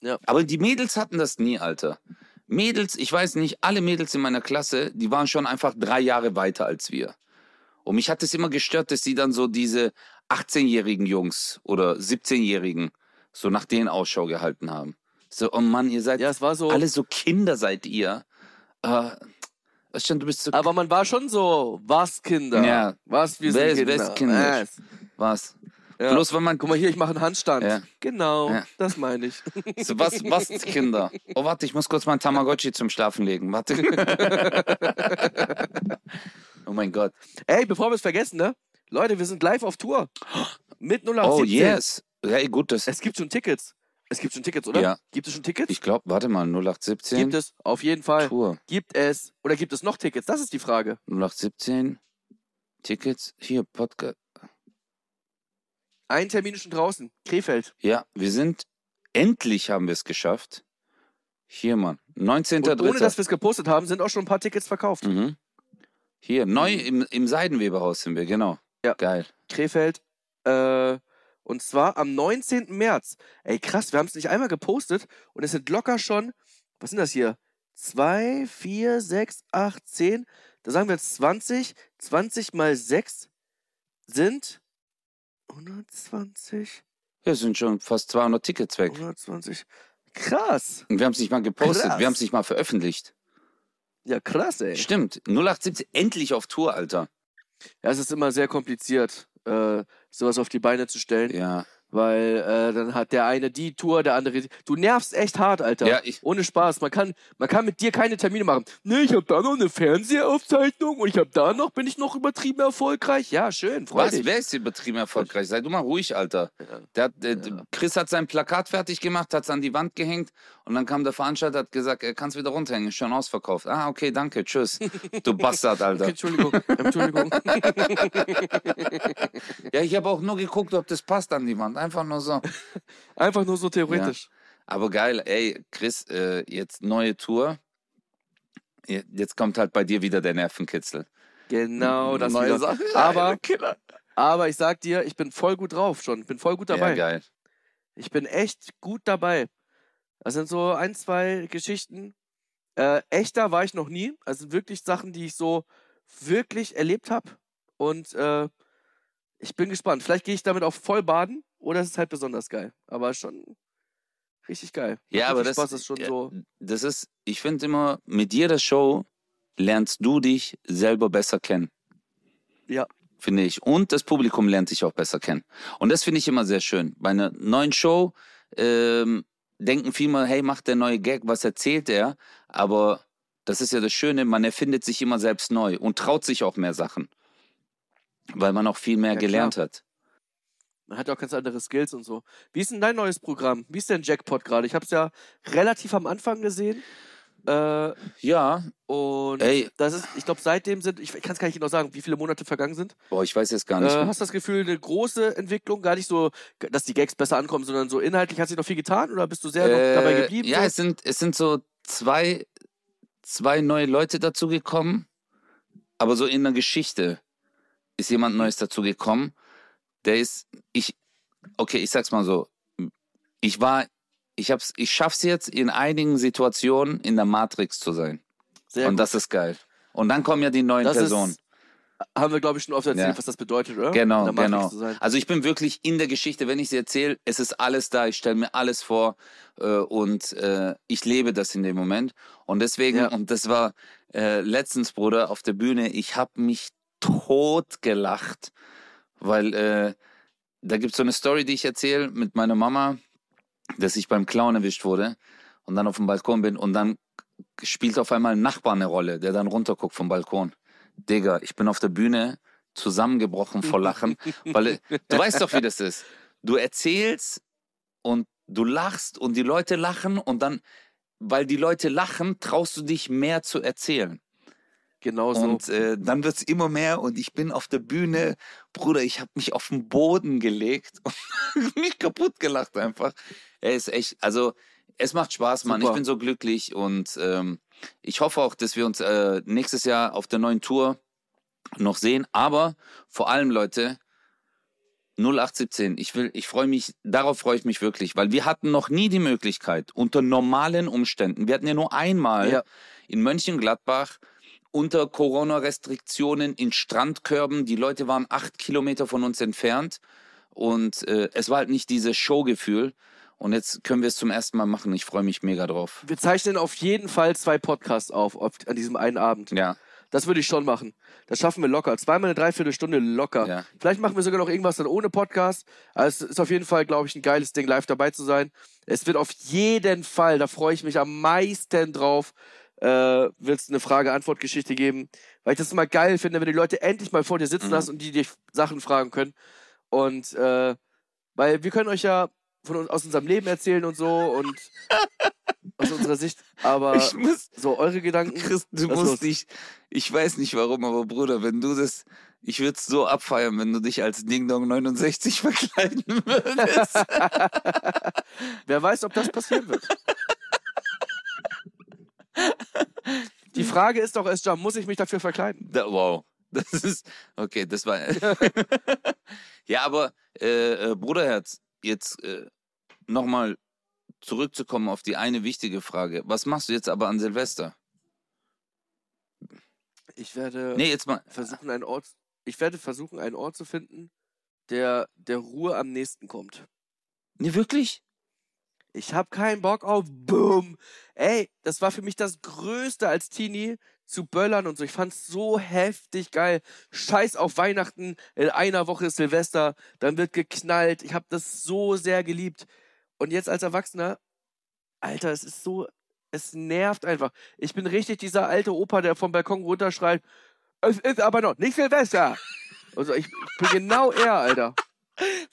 Ja. Aber die Mädels hatten das nie, Alter. Mädels, ich weiß nicht, alle Mädels in meiner Klasse, die waren schon einfach drei Jahre weiter als wir. Und mich hat es immer gestört, dass sie dann so diese 18-jährigen Jungs oder 17-jährigen so nach denen Ausschau gehalten haben. So, oh Mann, ihr seid Ja, es war so. alle so Kinder seid ihr. Äh, du bist so aber man war schon so, was Kinder? Ja. Was, wir sind Kinder? Kinder? Was? was. Ja. Bloß wenn man Guck mal hier, ich mache einen Handstand. Ja. Genau, Ja. das meine ich. so, was was Kinder. Oh warte, ich muss kurz meinen Tamagotchi zum Schlafen legen. Warte. oh mein Gott. Ey, bevor wir es vergessen, ne? Leute, wir sind live auf Tour. Mit 0817. Oh yes. Ja, gut, das Es gibt schon Tickets. Es gibt schon Tickets, oder? Ja. Gibt es schon Tickets? Ich glaube, warte mal, 0817 gibt es, auf jeden Fall. Tour. Gibt es, oder gibt es noch Tickets? Das ist die Frage. 0817 Tickets. Hier, Podcast. Ein Termin ist schon draußen. Krefeld. Ja, wir sind, endlich haben wir es geschafft. Hier, Mann. Und ohne, 19.3. dass wir es gepostet haben, sind auch schon ein paar Tickets verkauft. Mhm. Hier, neu im, im Seidenweberhaus sind wir, genau. Ja. Geil. Krefeld. Äh, und zwar am 19. März. Ey, krass, wir haben es nicht einmal gepostet und es sind locker schon, was sind das hier? 2, 4, 6, 8, 10. Da sagen wir jetzt 20. 20 mal 6 sind 120. Ja, es sind schon fast 200 Tickets weg. 120. Krass. Und wir haben es nicht mal gepostet, Krass. wir haben es nicht mal veröffentlicht. Ja, krass, ey. Stimmt, 0817 endlich auf Tour, Alter. Ja, es ist immer sehr kompliziert, äh, sowas auf die Beine zu stellen. Ja. Weil äh, dann hat der eine die Tour, der andere die. Du nervst echt hart, Alter. Ja, ich- Ohne Spaß. Man kann, man kann mit dir keine Termine machen. Nee, ich hab da noch eine Fernsehaufzeichnung und ich hab da noch, bin ich noch übertrieben erfolgreich. Ja, schön, freu Was? dich. Wer ist übertrieben erfolgreich? Sei du mal ruhig, Alter. Der hat, äh, Chris hat sein Plakat fertig gemacht, hat es an die Wand gehängt und dann kam der Veranstalter hat gesagt, er kann es wieder runterhängen, ist schon ausverkauft. Ah, okay, danke, tschüss. Du Bastard, Alter. Entschuldigung, Entschuldigung. Ja, ich habe auch nur geguckt, ob das passt an die Wand. Einfach nur so. Einfach nur so theoretisch. Aber geil, ey, Chris, äh, jetzt neue Tour. Je- Jetzt kommt halt bei dir wieder der Nervenkitzel. Genau, das Neue wieder. Sache. Aber, Killer. aber ich sag dir, ich bin voll gut drauf schon. Bin voll gut dabei. Ja, geil. Ich bin echt gut dabei. Das sind so ein, zwei Geschichten. Äh, echter war ich noch nie. Also wirklich Sachen, die ich so wirklich erlebt habe. Und äh, ich bin gespannt. Vielleicht gehe ich damit auf Vollbaden oder es ist halt besonders geil. Aber schon richtig geil. Ja, aber richtig das, Spaß, ist schon ja, so. das ist, ich finde immer, mit jeder Show lernst du dich selber besser kennen. Ja. Finde ich. Und das Publikum lernt dich auch besser kennen. Und das finde ich immer sehr schön. Bei einer neuen Show ähm, denken viele mal, hey, macht der neue Gag, was erzählt er? Aber das ist ja das Schöne, man erfindet sich immer selbst neu und traut sich auch mehr Sachen. Weil man auch viel mehr Ja, gelernt hat. Man hat ja auch ganz andere Skills und so. Wie ist denn dein neues Programm? Wie ist denn Jackpot gerade? Ich habe es ja relativ am Anfang gesehen. Äh, Ja, und Ey. das ist, ich glaube, seitdem sind, ich kann es gar nicht genau sagen, wie viele Monate vergangen sind. boah, ich weiß jetzt gar nicht. Äh, hast du das Gefühl, eine große Entwicklung, gar nicht so, dass die Gags besser ankommen, sondern so inhaltlich hat sich noch viel getan oder bist du sehr noch dabei Äh, geblieben? Ja, so? es sind, es sind so zwei, zwei neue Leute dazugekommen, aber so in der Geschichte ist jemand Neues dazugekommen. Der ist, ich, okay, ich sag's mal so, ich war, ich hab's, ich schaff's jetzt in einigen Situationen in der Matrix zu sein. sehr Und gut. das ist geil. Und dann kommen ja die neuen Das Personen. ist, haben wir, glaube ich, schon oft erzählt, Ja. was das bedeutet, oder? Genau, genau. Also ich bin wirklich in der Geschichte, wenn ich sie erzähle, es ist alles da, ich stelle mir alles vor äh, und äh, ich lebe das in dem Moment. Und deswegen, Ja. und das war äh, letztens, Bruder, auf der Bühne, ich habe mich tot gelacht, weil äh, da gibt es so eine Story, die ich erzähle mit meiner Mama, dass ich beim Clown erwischt wurde und dann auf dem Balkon bin und dann spielt auf einmal ein Nachbar eine Rolle, der dann runterguckt vom Balkon. Digga, ich bin auf der Bühne zusammengebrochen vor Lachen, weil äh, du weißt doch, wie das ist. Du erzählst und du lachst und die Leute lachen und dann, weil die Leute lachen, traust du dich mehr zu erzählen. Genau so. Und äh, dann wird's immer mehr und ich bin auf der Bühne, Bruder, ich habe mich auf den Boden gelegt und mich kaputt gelacht einfach. Er ist echt, also es macht Spaß, Mann. Super. Ich bin so glücklich und ähm, ich hoffe auch, dass wir uns äh, nächstes Jahr auf der neuen Tour noch sehen. Aber vor allem, Leute, 0817, ich will, ich freue mich, darauf freue ich mich wirklich, weil wir hatten noch nie die Möglichkeit, unter normalen Umständen, wir hatten ja nur einmal Ja. in Mönchengladbach unter Corona-Restriktionen in Strandkörben. Die Leute waren acht Kilometer von uns entfernt und äh, es war halt nicht dieses Showgefühl. Und jetzt können wir es zum ersten Mal machen. Ich freue mich mega drauf. wir zeichnen auf jeden Fall zwei Podcasts auf, auf an diesem einen Abend. Ja, Das würde ich schon machen. Das schaffen wir locker. Zweimal eine Dreiviertelstunde locker. Ja. Vielleicht machen wir sogar noch irgendwas dann ohne Podcast. Also es ist auf jeden Fall, glaube ich, ein geiles Ding, live dabei zu sein. Es wird auf jeden Fall, da freue ich mich am meisten drauf, äh, es eine Frage-Antwort-Geschichte geben. Weil ich das immer geil finde, wenn die Leute endlich mal vor dir sitzen Mhm. lassen und die dich Sachen fragen können. Und äh, weil wir können euch ja von uns, aus unserem Leben erzählen und so und aus unserer Sicht. Aber Ich muss, so eure Gedanken. Chris, du musst dich, ich weiß nicht warum, aber Bruder, wenn du das, ich würde es so abfeiern, wenn du dich als Ding Dong 69 verkleiden würdest. Wer weiß, ob das passieren wird. Die Frage ist doch, Esja, muss ich mich dafür verkleiden? Da, wow. Das ist, okay, das war. ja, aber, äh, äh, Bruderherz, jetzt äh, nochmal zurückzukommen auf die eine wichtige Frage. Was machst du jetzt aber an Silvester? Ich werde Nee, jetzt mal. versuchen, einen Ort, ich werde versuchen, einen Ort zu finden, der der Ruhe am nächsten kommt. Nee, wirklich? Ich habe keinen Bock auf Boom. Ey, das war für mich das Größte als Teenie zu böllern und so. Ich fand's so heftig geil. Scheiß auf Weihnachten. In einer Woche ist Silvester. Dann wird geknallt. Ich habe das so sehr geliebt. Und jetzt als Erwachsener, Alter, es ist so, es nervt einfach. Ich bin richtig dieser alte Opa, der vom Balkon runterschreit. Es ist aber noch nicht Silvester. Also ich bin genau er, Alter.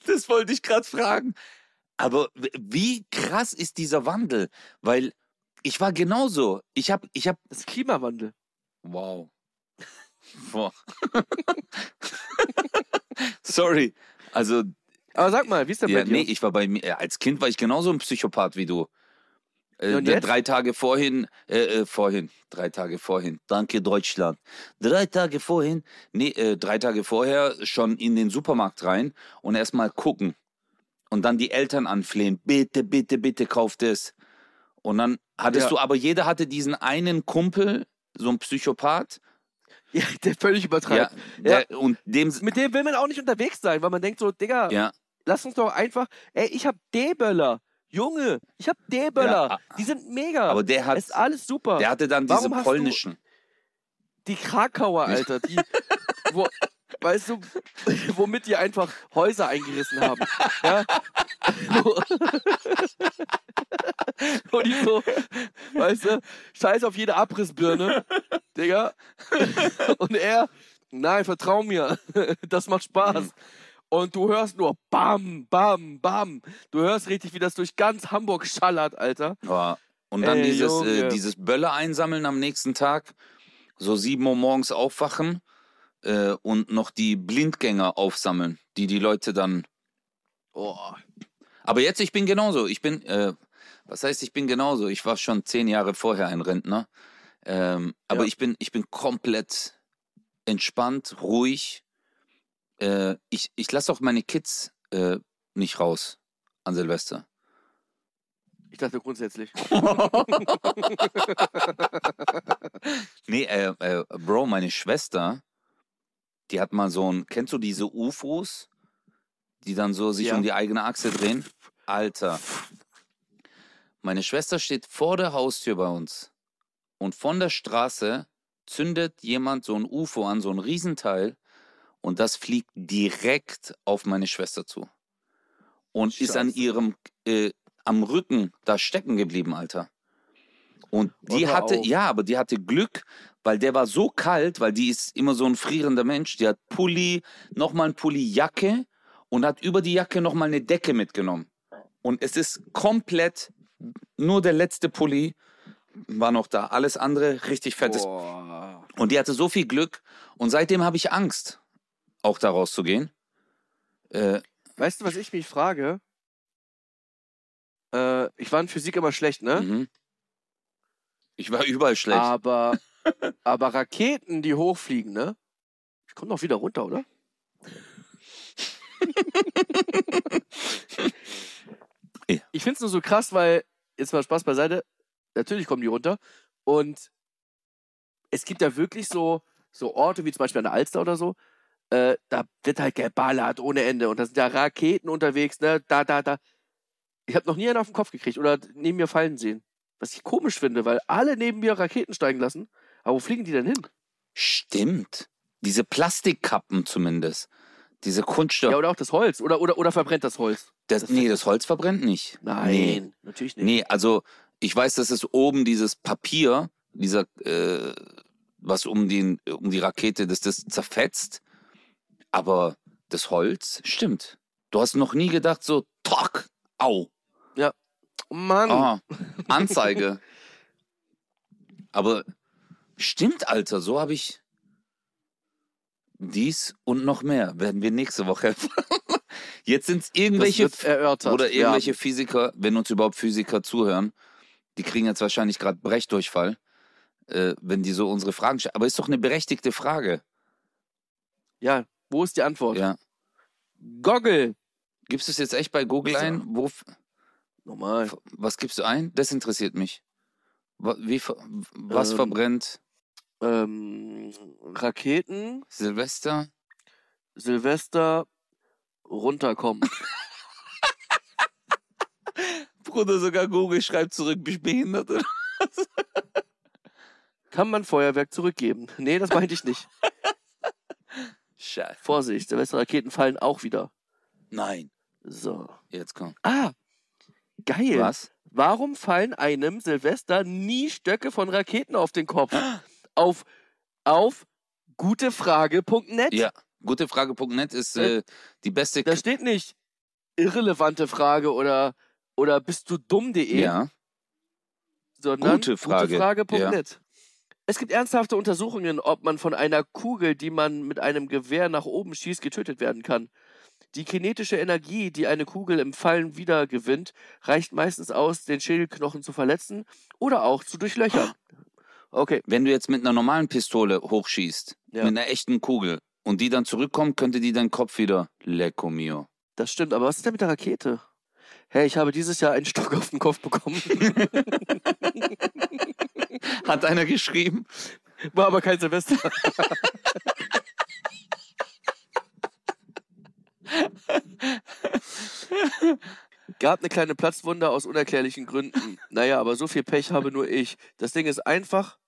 Das wollte ich gerade fragen. Aber wie krass ist dieser Wandel? Weil ich war genauso. Ich habe, ich habe, Das Klimawandel. wow. Boah. Sorry. Also, Aber sag mal, wie ist denn ja, bei dir? nee, ich war bei mir, äh, als Kind war ich genauso ein Psychopath wie du. Äh, Und d- jetzt? drei Tage vorhin, äh, äh, vorhin, drei Tage vorhin, danke Deutschland. Drei Tage vorhin, nee, äh, drei Tage vorher schon in den Supermarkt rein und erstmal gucken. Und dann die Eltern anflehen, bitte, bitte, bitte kauft es. Und dann hattest Ja. du, aber jeder hatte diesen einen Kumpel, so ein Psychopath. Ja, der völlig Ja, übertreibt. der, und dem, Mit dem will man auch nicht unterwegs sein, weil man denkt so, Digga, ja, lass uns doch einfach, ey, ich hab D-Böller. Junge, ich hab D-Böller. Ja, Die sind mega. aber der hat, ist alles super. der hatte dann diese Warum du- polnischen. die Krakauer, Alter, die, wo, weißt du, womit die einfach Häuser eingerissen haben. Ja? Wo, die so, weißt du, scheiß auf jede Abrissbirne, Digga. Und er, nein, vertrau mir, das macht Spaß. Und du hörst nur Bam, Bam, Bam. Du hörst richtig, wie das durch ganz Hamburg schallert, Alter. Ja. Und dann Ey, dieses, äh, dieses Bölle einsammeln am nächsten Tag, so sieben Uhr morgens aufwachen äh, und noch die Blindgänger aufsammeln, die die Leute dann. Oh, Aber jetzt, ich bin genauso. Ich bin, äh, was heißt, ich bin genauso? Ich war schon zehn Jahre vorher ein Rentner. Ähm, aber Ja. ich bin, ich bin komplett entspannt, ruhig. Äh, ich ich lasse auch meine Kids äh, nicht raus an Silvester. ich dachte grundsätzlich. Nee, äh, äh, Bro, meine Schwester, die hat mal so ein, kennst du diese UFOs, die dann so sich Ja. um die eigene Achse drehen? Alter. Meine Schwester steht vor der Haustür bei uns und von der Straße zündet jemand so ein UFO an, so ein Riesenteil und das fliegt direkt auf meine Schwester zu. Und ist an Scheiße. ihrem, äh, am Rücken da stecken geblieben, Alter. Und die hatte, auf. ja, aber die hatte Glück, weil der war so kalt, weil die ist immer so ein frierender Mensch. Die hat Pulli, nochmal ein Pulli, Jacke und hat über die Jacke nochmal eine Decke mitgenommen. Und es ist komplett, nur der letzte Pulli war noch da. Alles andere richtig fettes. Boah. Und die hatte so viel Glück. Und seitdem habe ich Angst, auch da rauszugehen. Äh, Weißt du, was ich mich frage? Äh, ich war in Physik immer schlecht, ne? mhm. Ich war überall schlecht. Aber, aber Raketen, die hochfliegen, ne? Ich komme doch wieder runter, oder? Ich find's nur so krass, weil, jetzt mal Spaß beiseite, natürlich kommen die runter. Und es gibt ja wirklich so, so Orte wie zum Beispiel an der Alster oder so, äh, da wird halt geballert ohne Ende und da sind ja Raketen unterwegs, ne? Da, da, da. Ich habe noch nie einen auf den Kopf gekriegt oder neben mir fallen sehen. Was ich komisch finde, weil alle neben mir Raketen steigen lassen. Aber wo fliegen die denn hin? Stimmt. Diese Plastikkappen zumindest. Diese Kunststoff. Ja, oder auch das Holz. Oder, oder, oder verbrennt das Holz. das, das- nee, das Holz verbrennt nicht. Nein, Nee. natürlich nicht. Nee, also ich weiß, dass es oben dieses Papier, dieser, äh, was um, den, um die Rakete, dass das zerfetzt. Aber das Holz stimmt. Du hast noch nie gedacht, so, tock, Au. Mann. Ah, Anzeige. Aber stimmt, Alter, so habe ich dies und noch mehr. Werden wir nächste Woche erfahren. Jetzt sind es irgendwelche oder ja. irgendwelche Physiker, wenn uns überhaupt Physiker zuhören, die kriegen jetzt wahrscheinlich gerade Brechdurchfall, äh, wenn die so unsere Fragen stellen. Aber ist doch eine berechtigte Frage. Ja, wo ist die Antwort? Ja. Goggle. Gibst du es jetzt echt bei Google ein? Wo, Normal. was gibst du ein? Das interessiert mich. Wie, was Ähm, verbrennt Ähm, Raketen, Silvester? Silvester, runterkommen. Bruder, sogar Google schreibt zurück, bist behindert oder? Kann man Feuerwerk zurückgeben? Nee, das meinte ich nicht. Scheiße. Vorsicht, Silvesterraketen fallen auch wieder. Nein. So. Jetzt komm. Ah, geil. Was? Warum fallen einem Silvester nie Stöcke von Raketen auf den Kopf? auf, auf gutefrage.net. Ja. Gutefrage.net ist äh, die beste. Da steht nicht irrelevante Frage oder, oder bist du dumm.de, ja. sondern Gute Frage, gutefrage.net. Es gibt ernsthafte Untersuchungen, ob man von einer Kugel, die man mit einem Gewehr nach oben schießt, getötet werden kann. Die kinetische Energie, die eine Kugel im Fallen wiedergewinnt, reicht meistens aus, den Schädelknochen zu verletzen oder auch zu durchlöchern. Okay, Wenn du jetzt mit einer normalen Pistole hochschießt, Ja. mit einer echten Kugel, und die dann zurückkommt, könnte die deinen Kopf wieder. Lecco mio. das stimmt. Aber was ist denn mit der Rakete? Hey, ich habe dieses Jahr einen Stock auf den Kopf bekommen. Hat einer geschrieben? War aber kein Silvester. Gab eine kleine Platzwunde aus unerklärlichen Gründen. Naja, aber so viel Pech habe nur ich. Das Ding ist einfach,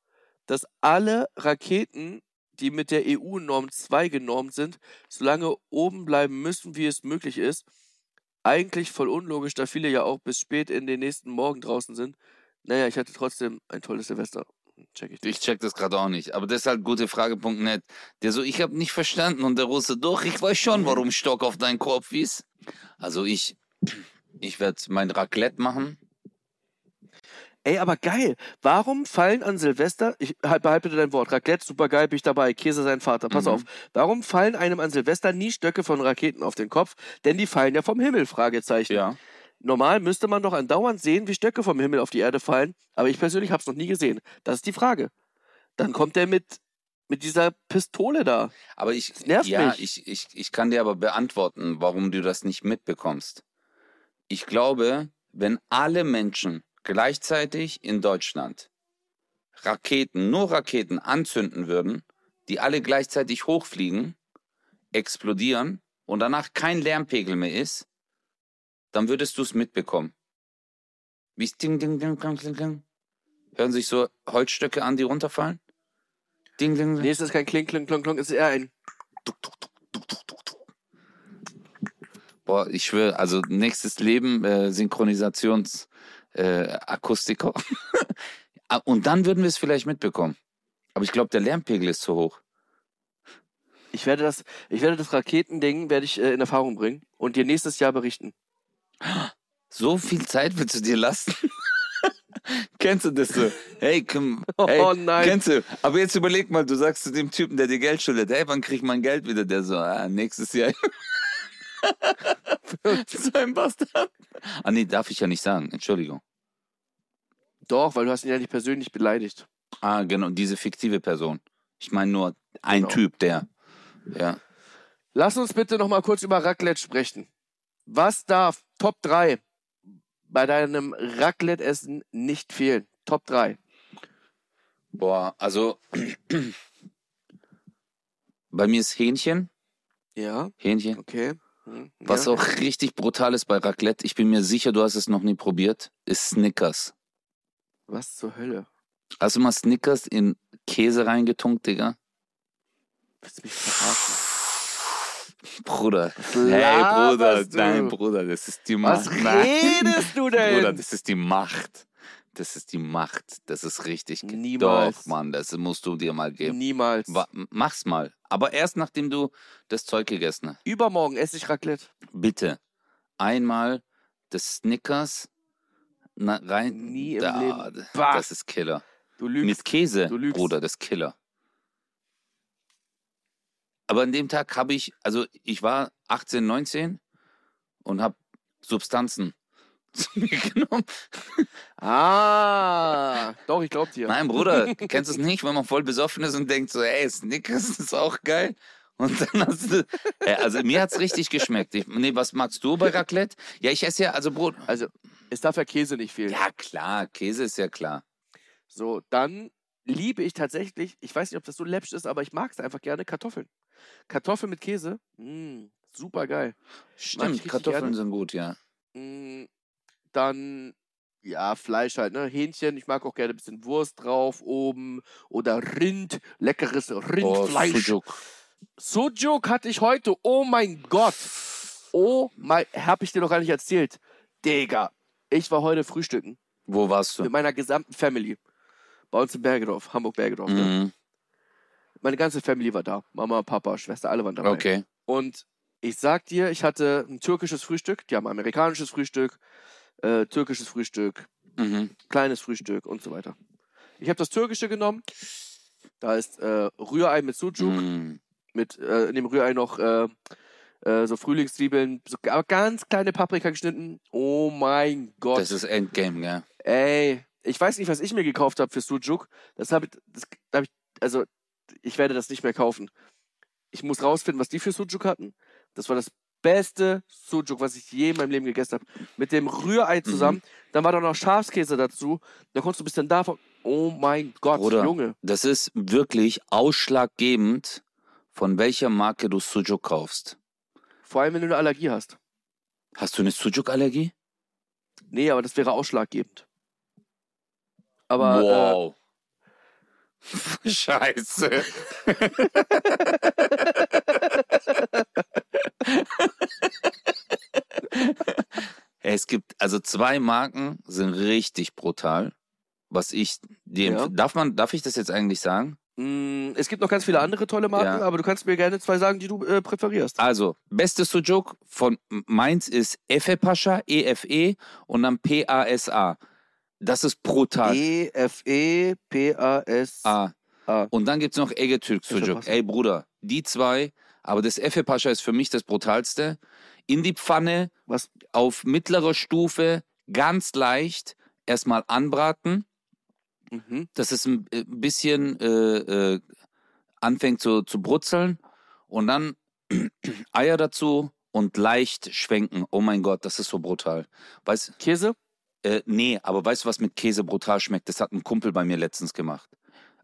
dass alle Raketen, die mit der EU-Norm 2 genormt sind, so lange oben bleiben müssen, wie es möglich ist. Eigentlich voll unlogisch, da viele ja auch bis spät in den nächsten Morgen draußen sind. Naja, ich hatte trotzdem ein tolles Silvester. Check ich. Ich check das gerade auch nicht. Aber deshalb gutefrage.net. Der so, ich habe nicht verstanden. Und der Russe, doch, ich weiß schon, warum Stock auf deinen Kopf ist. Also ich, ich werde mein Raclette machen. Ey, aber geil. Warum fallen an Silvester, ich halt- behalte bitte dein Wort, Raclette, super geil, bin ich dabei, Käse sein Vater, pass Mhm. auf. Warum fallen einem an Silvester nie Stöcke von Raketen auf den Kopf? Denn die fallen ja vom Himmel, Fragezeichen. Ja. Normal müsste man doch andauernd sehen, wie Stöcke vom Himmel auf die Erde fallen, aber ich persönlich habe es noch nie gesehen. Das ist die Frage. Dann kommt der mit, mit dieser Pistole da. Aber ich, Das nervt ja, mich. ich, ich, ich kann dir aber beantworten, warum du das nicht mitbekommst. Ich glaube, wenn alle Menschen gleichzeitig in Deutschland Raketen, nur Raketen anzünden würden, die alle gleichzeitig hochfliegen, explodieren und danach kein Lärmpegel mehr ist, dann würdest du es mitbekommen. Wie es ding, ding, ding, ding, ding, ding. Hören sich so Holzstöcke an, die runterfallen? Ding, ding, ding. Nee, es ist kein Kling, Kling, Klong, Klong, es ist eher ein. Boah, ich schwöre, also nächstes Leben äh, Synchronisations äh, Akustiker. Ah, Und dann würden wir es vielleicht mitbekommen. Aber ich glaube, der Lärmpegel ist zu hoch. Ich werde das, ich werde das Raketending werde ich äh, in Erfahrung bringen und dir nächstes Jahr berichten. So viel Zeit willst du dir lassen? Kennst du das so? Hey, komm, hey, Oh nein. kennst du? Aber jetzt überleg mal, du sagst zu dem Typen, der dir Geld schuldet, hey, wann krieg ich mein Geld wieder? Der so, ah, nächstes Jahr. so ein Bastard. Ah nee, darf ich ja nicht sagen. Entschuldigung. Doch, weil du hast ihn ja nicht persönlich beleidigt. Ah, genau, diese fiktive Person. Ich meine nur ein Genau. Typ, der. Ja. Lass uns bitte noch mal kurz über Raclette sprechen. Was darf Top 3 bei deinem Raclette-Essen nicht fehlen? Top 3. Boah, also bei mir ist Hähnchen. Ja, Hähnchen. okay. Hm, Was ja. auch richtig brutal ist bei Raclette, ich bin mir sicher, du hast es noch nie probiert, ist Snickers. Was zur Hölle? Hast du mal Snickers in Käse reingetunkt, Digga? Willst du mich verarschen? Bruder. Was Hey, Bruder, nein, Bruder, das ist die Was Macht. Nein. redest du denn? Bruder, das ist die Macht. Das ist die Macht. Das ist richtig. Niemals. Doch, Mann, das musst du dir mal geben. Niemals. Wa- Mach's mal. Aber erst nachdem du das Zeug gegessen hast. Übermorgen esse ich Raclette. Bitte. Einmal das Snickers na, rein. Nie im da, Leben. Bah. Das ist Killer. Du lügst. Mit Käse, Du lügst. Bruder, das ist Killer. Aber an dem Tag habe ich, also ich war 18, 19 und habe Substanzen zu mir genommen. Ah, doch, ich glaub dir. Nein, Bruder, kennst du es nicht, wenn man voll besoffen ist und denkt so, ey, Snickers ist auch geil. Und dann hast du, äh, also mir hat's richtig geschmeckt. Ich, nee, was magst du bei Raclette? Ja, ich esse ja, also Brot. Also, es darf ja Käse nicht fehlen. Ja, klar, Käse ist ja klar. So, dann liebe ich tatsächlich, ich weiß nicht, ob das so läppisch ist, aber ich mag es einfach gerne, Kartoffeln. Kartoffeln mit Käse, mm, super geil. Stimmt, Kartoffeln sind gut, ja. Mm, dann, ja, Fleisch halt, ne? Hähnchen, ich mag auch gerne ein bisschen Wurst drauf oben oder Rind, leckeres Oh, Rindfleisch. Sujuk. Sujuk hatte ich heute, oh mein Gott. Oh mein, hab ich dir noch gar nicht erzählt. Digga, ich war heute frühstücken Wo warst du? mit meiner gesamten Family. Bei uns in Bergedorf, Hamburg-Bergedorf. Ne? Mhm. Meine ganze Family war da. Mama, Papa, Schwester, alle waren dabei. Okay. Und ich sag dir, ich hatte ein türkisches Frühstück, die haben amerikanisches Frühstück, äh, türkisches Frühstück, Mhm. kleines Frühstück und so weiter. Ich habe das türkische genommen. Da ist äh, Rührei mit Sucuk, Mhm. mit äh, in dem Rührei noch äh, äh, so Frühlingszwiebeln, so, aber ganz kleine Paprika geschnitten. Oh mein Gott. Das ist Endgame, ja. Ey, ich weiß nicht, was ich mir gekauft habe für Sujuk. Das habe ich, das hab ich, also ich werde das nicht mehr kaufen. Ich muss rausfinden, was die für Sujuk hatten. Das war das beste Sujuk, was ich je in meinem Leben gegessen habe. Mit dem Rührei Mhm. zusammen. Dann war da noch Schafskäse dazu. Da konntest du ein bisschen davon. Oh mein Gott, Bruder. Junge. Das ist wirklich ausschlaggebend, von welcher Marke du Sujuk kaufst. Vor allem, wenn du eine Allergie hast. Hast du eine Sujuk-Allergie? Nee, aber das wäre ausschlaggebend. Aber äh, wow. Scheiße. es gibt, also zwei Marken sind richtig brutal. Was ich dir Ja. darf man, darf ich das jetzt eigentlich sagen? mh, es gibt noch ganz viele andere tolle Marken, Ja. aber du kannst mir gerne zwei sagen, die du äh, präferierst. Also, beste Sujuk von meins ist Efe Pascha, EFE und dann PASA. Das ist brutal. E E-F-E-P-A-S. Ah. Und dann gibt es noch Egetürk Efe. Pascha. Ey, Bruder, die zwei, aber das Efe Pascha ist für mich das brutalste. In die Pfanne, Was? auf mittlerer Stufe, ganz leicht, erstmal anbraten, Mhm. dass es ein äh, bisschen äh, äh, anfängt zu, zu brutzeln und dann Eier dazu und leicht schwenken. Oh mein Gott, das ist so brutal. Weißt Käse? äh, nee, aber weißt du, was mit Käse brutal schmeckt? Das hat ein Kumpel bei mir letztens gemacht.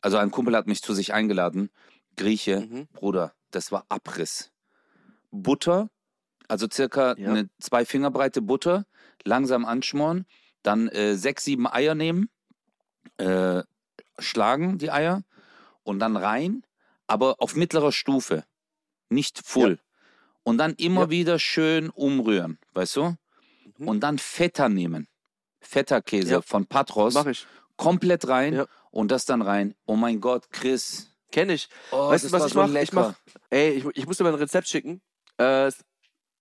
Also ein Kumpel hat mich zu sich eingeladen, Grieche, Mhm. Bruder, das war Abriss. Butter, also circa Ja. eine zwei Fingerbreite Butter, langsam anschmoren, dann äh, sechs, sieben Eier nehmen, äh, schlagen die Eier und dann rein, aber auf mittlerer Stufe, nicht full. Und dann immer Ja. wieder schön umrühren, weißt du? Mhm. Und dann Feta nehmen. Feta-Käse Ja. von Patros. Mach ich. Komplett rein Ja. und das dann rein. Oh mein Gott, Chris. Kenn ich. Oh, Weißt du, was ich so mach? Ich mach- Ey, ich, ich muss dir mal ein Rezept schicken. Äh,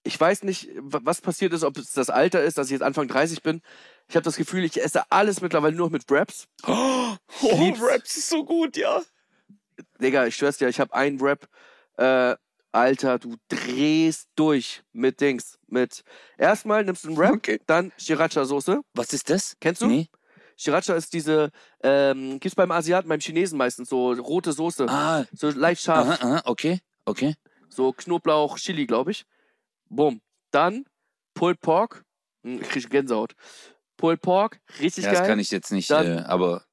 ich weiß nicht, wa- was passiert ist, ob es das Alter ist, dass ich jetzt Anfang 30 bin. Ich habe das Gefühl, ich esse alles mittlerweile nur mit Wraps. Oh, lieb's. Raps ist so gut, ja. Digga, ich schwör's dir, ich habe einen Wrap. Äh, Alter, du drehst durch mit Dings. Mit erstmal nimmst du einen Wrap, Okay. dann Sriracha-Soße. Was ist das? Kennst du? Nee. Sriracha ist diese, ähm, gibt's beim Asiaten, beim Chinesen meistens, so rote Soße. Ah, So leicht scharf. aha, aha, okay, okay. So Knoblauch, Chili, glaube ich. Bumm. Dann Pulled Pork. Hm, Ich kriege Gänsehaut. Pulled Pork, richtig Ja, geil. das kann ich jetzt nicht, Dann- äh, aber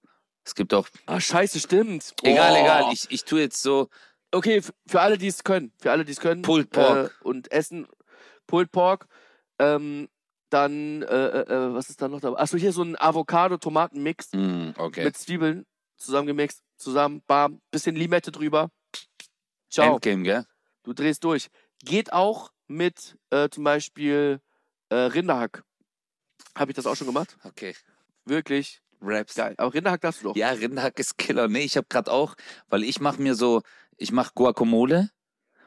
es gibt auch. Ah, scheiße, stimmt. Egal, Oh. egal. Ich, ich tue jetzt so. Okay, für alle, die es können. Für alle, die es können. Pulled Pork. Äh, und essen Pulled Pork. Ähm, dann, äh, äh, äh, was ist da noch dabei? Achso, hier so ein Avocado-Tomaten-Mix Mm, okay. mit Zwiebeln zusammengemixt. Zusammen, bam, bisschen Limette drüber. Ciao. Endgame, gell? Du drehst durch. Geht auch mit äh, zum Beispiel äh, Rinderhack. Habe ich das auch schon gemacht? Okay. Wirklich Raps. geil. Aber Rinderhack darfst du doch. Ja, Rinderhack ist Killer. Nee, ich habe gerade auch, weil ich mache mir so, ich mache Guacamole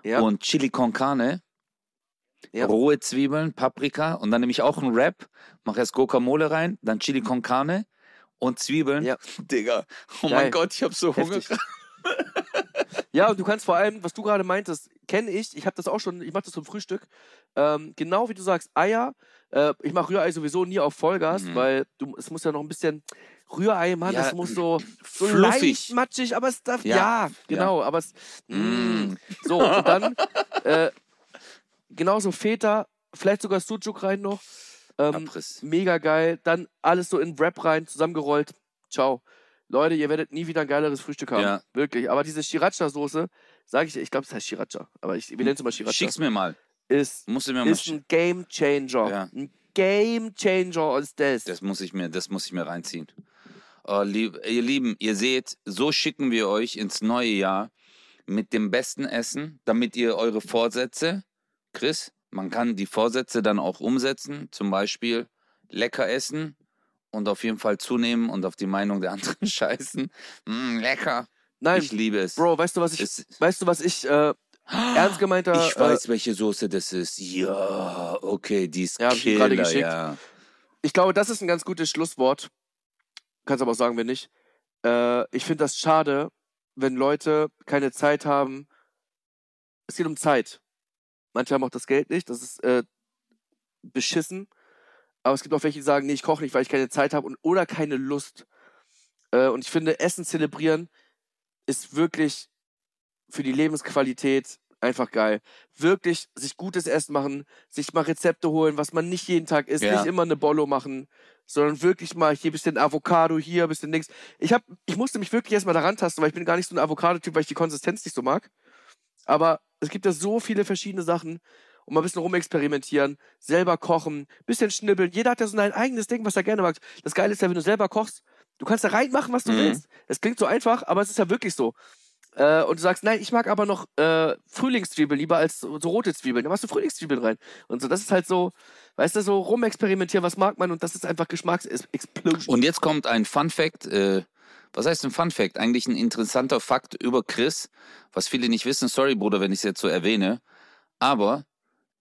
Ja. und Chili con Carne Ja. rohe Zwiebeln, Paprika und dann nehme ich auch einen Wrap, mache erst Guacamole rein, dann Chili con Carne und Zwiebeln. Ja. Digga, oh Geil. mein Gott, ich habe so Hunger. Ja, und du kannst vor allem, was du gerade meintest, kenne ich. Ich habe das auch schon, ich mache das zum Frühstück. Ähm, genau wie du sagst, Eier. Äh, ich mache Rührei sowieso nie auf Vollgas, Mhm. weil du, es muss ja noch ein bisschen Rührei, Mann, Ja, das muss so, so fluffig. leicht matschig, aber es darf, Ja, ja, genau, aber es, Mm. mm. so, und dann, äh, genauso Feta, vielleicht sogar Sucuk rein noch. Ähm, mega geil. Dann alles so in Wrap rein, zusammengerollt. Ciao. Leute, ihr werdet nie wieder ein geileres Frühstück haben. Ja. Wirklich. Aber diese Sriracha-Soße, sage ich, ich glaube, es heißt Sriracha. Aber ich, wir nennen es immer Sriracha. Schick's mir mal. Ist, Musst du mir mal ist ein Game Changer. Ja. Ein Game Changer ist das. Das muss ich mir, das muss ich mir reinziehen. Oh, lieb, ihr Lieben, ihr seht, so schicken wir euch ins neue Jahr mit dem besten Essen, damit ihr eure Vorsätze, Chris, man kann die Vorsätze dann auch umsetzen, zum Beispiel lecker essen und auf jeden Fall zunehmen und auf die Meinung der anderen scheißen. Mm, lecker. Nein, ich liebe es. Bro, weißt du, was ich, Es- weißt du, was ich äh, ernst gemeinter. ich weiß, welche Soße das ist. Ja, okay, die ist Ja, hab ich Killer, geschickt. ja. ich glaube, das ist ein ganz gutes Schlusswort. Kannst aber auch sagen, wenn nicht. Äh, ich finde das schade, wenn Leute keine Zeit haben. Es geht um Zeit. Manche haben auch das Geld nicht, das ist äh, beschissen. Aber es gibt auch welche, die sagen, nee, ich koche nicht, weil ich keine Zeit habe und oder keine Lust. Äh, und ich finde, Essen zelebrieren ist wirklich für die Lebensqualität einfach geil. Wirklich sich gutes Essen machen, sich mal Rezepte holen, was man nicht jeden Tag isst, Ja. nicht immer eine Bollo machen, sondern wirklich mal hier ein bisschen Avocado, hier ein bisschen Dings. Ich, hab, ich musste mich wirklich erstmal daran tasten, weil ich bin gar nicht so ein Avocado-Typ, weil ich die Konsistenz nicht so mag. Aber es gibt ja so viele verschiedene Sachen und mal ein bisschen rumexperimentieren, selber kochen, bisschen schnibbeln. Jeder hat ja so ein eigenes Ding, was er gerne mag. Das Geile ist ja, wenn du selber kochst, du kannst da reinmachen, was du Mhm. willst. Es klingt so einfach, aber es ist ja wirklich so. Äh, und du sagst, nein, ich mag aber noch äh, Frühlingszwiebeln lieber als so, so rote Zwiebeln. Dann machst du Frühlingszwiebeln rein. Und so, das ist halt so, weißt du, so rumexperimentieren, was mag man und das ist einfach Geschmacksexplosion. Und jetzt kommt ein Fun Fact. Äh, was heißt ein Fun Fact? Eigentlich ein interessanter Fakt über Chris, was viele nicht wissen. Sorry, Bruder, wenn ich es jetzt so erwähne. Aber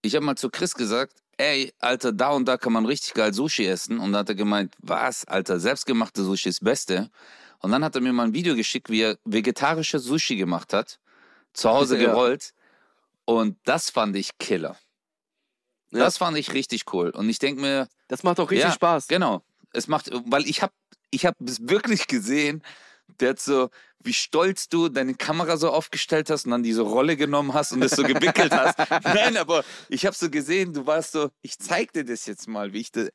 ich habe mal zu Chris gesagt, ey, Alter, da und da kann man richtig geil Sushi essen. Und dann hat er gemeint, was, Alter, selbstgemachte Sushi ist das Beste. Und dann hat er mir mal ein Video geschickt, wie er vegetarische Sushi gemacht hat, zu Hause Ja. gerollt. Und das fand ich Killer. Ja. Das fand ich richtig cool. Und ich denke mir, Das macht auch richtig Ja, Spaß. Genau. Es macht, weil ich habe ich hab es wirklich gesehen, der hat so, wie stolz du deine Kamera so aufgestellt hast und dann diese Rolle genommen hast und das so gewickelt hast. Nein, aber ich habe so gesehen, du warst so, ich zeig dir das jetzt mal, wie ich das.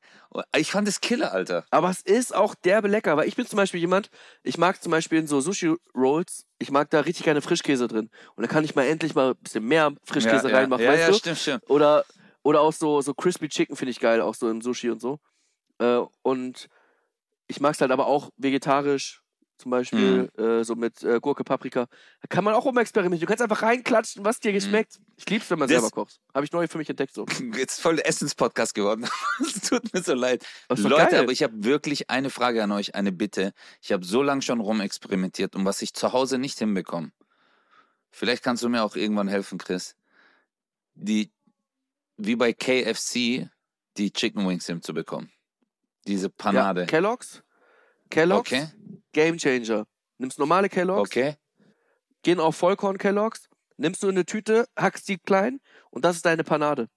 Ich fand das Killer, Alter. Aber es ist auch derbe lecker, weil ich bin zum Beispiel jemand, ich mag zum Beispiel in so Sushi-Rolls, ich mag da richtig gerne Frischkäse drin. Und da kann ich mal endlich mal ein bisschen mehr Frischkäse ja, reinmachen, ja, weißt ja, du? stimmt, stimmt. Oder, oder auch so, so Crispy Chicken finde ich geil, auch so im Sushi und so. Äh, und ich mag es halt aber auch vegetarisch, zum Beispiel Mhm. äh, so mit äh, Gurke, Paprika. Da kann man auch rumexperimentieren. Du kannst einfach reinklatschen, was dir geschmeckt. Ich lieb's, wenn man Mhm. Das- selber kocht. Habe ich neu für mich entdeckt so. Jetzt voll der Essenspodcast geworden. Es tut mir so leid. Leute, geil. aber ich habe wirklich eine Frage an euch, eine Bitte. Ich habe so lange schon rumexperimentiert und was ich zu Hause nicht hinbekomme. Vielleicht kannst du mir auch irgendwann helfen, Chris. Die, wie bei KFC, die Chicken Wings hinzubekommen. Diese Panade. Ja, Kellogg's. Kellogg's, okay, Game Changer. Nimmst normale Kellogg's, okay. gehen auf Vollkorn Kellogg's, nimmst du in eine Tüte, hackst die klein und das ist deine Panade.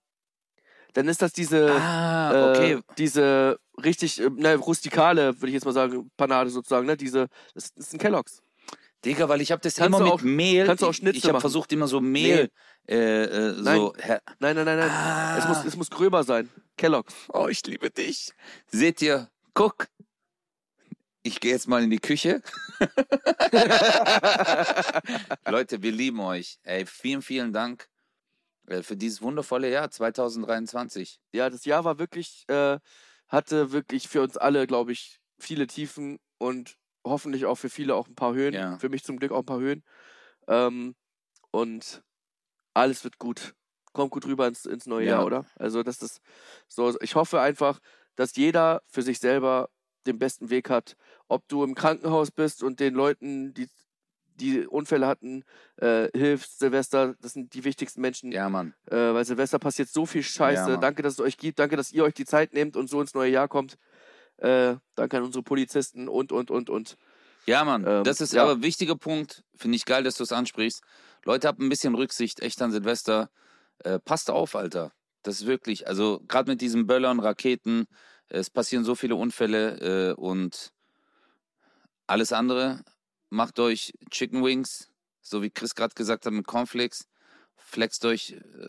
Dann ist das diese, Ah, okay. äh, diese richtig, äh, ne, rustikale, würde ich jetzt mal sagen, Panade sozusagen, ne? Diese, das ist ein Kellogg's. Digga, weil ich habe das kannst immer mit auch- Mehl. kannst du auch Schnitzel ich habe versucht immer so Mehl, äh, äh, so. Nein, nein, nein, nein. Ah. Es, muss, es muss gröber sein. Kellogg's. Oh, ich liebe dich. Seht ihr, guck. Ich gehe jetzt mal in die Küche. Leute, wir lieben euch. Ey, vielen, vielen Dank äh, für dieses wundervolle Jahr 2023. ja, das Jahr war wirklich, äh, hatte wirklich für uns alle, glaube ich, viele Tiefen und hoffentlich auch für viele auch ein paar Höhen. Ja. Für mich zum Glück auch ein paar Höhen. Ähm, und alles wird gut. Kommt gut rüber ins, ins neue Ja. Jahr, oder? Also, das ist so, ich hoffe einfach, dass jeder für sich selber den besten Weg hat. Ob du im Krankenhaus bist und den Leuten, die die Unfälle hatten, äh, hilft Silvester. Das sind die wichtigsten Menschen. Ja, Mann. Äh, weil Silvester passiert so viel Scheiße. Ja, danke, dass es euch gibt. Danke, dass ihr euch die Zeit nehmt und so ins neue Jahr kommt. Äh, danke an unsere Polizisten und, und, und, und. Ja, Mann. Ähm, das ist ja. aber ein wichtiger Punkt. Finde ich geil, dass du es ansprichst. Leute, habt ein bisschen Rücksicht, echt an Silvester. Äh, passt auf, Alter. Das ist wirklich, also gerade mit diesen Böllern, Raketen, es passieren so viele Unfälle äh, und alles andere. Macht euch Chicken Wings, so wie Chris gerade gesagt hat mit Cornflakes. Flext euch äh,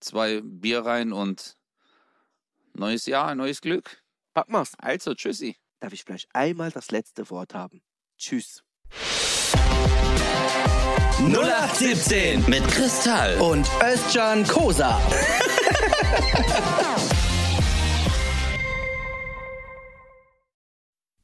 zwei Bier rein und neues Jahr, neues Glück. Pack mal's. Also, tschüssi. Darf ich vielleicht einmal das letzte Wort haben? Tschüss. 0817 Mit Kristall. und Özcan Kosa.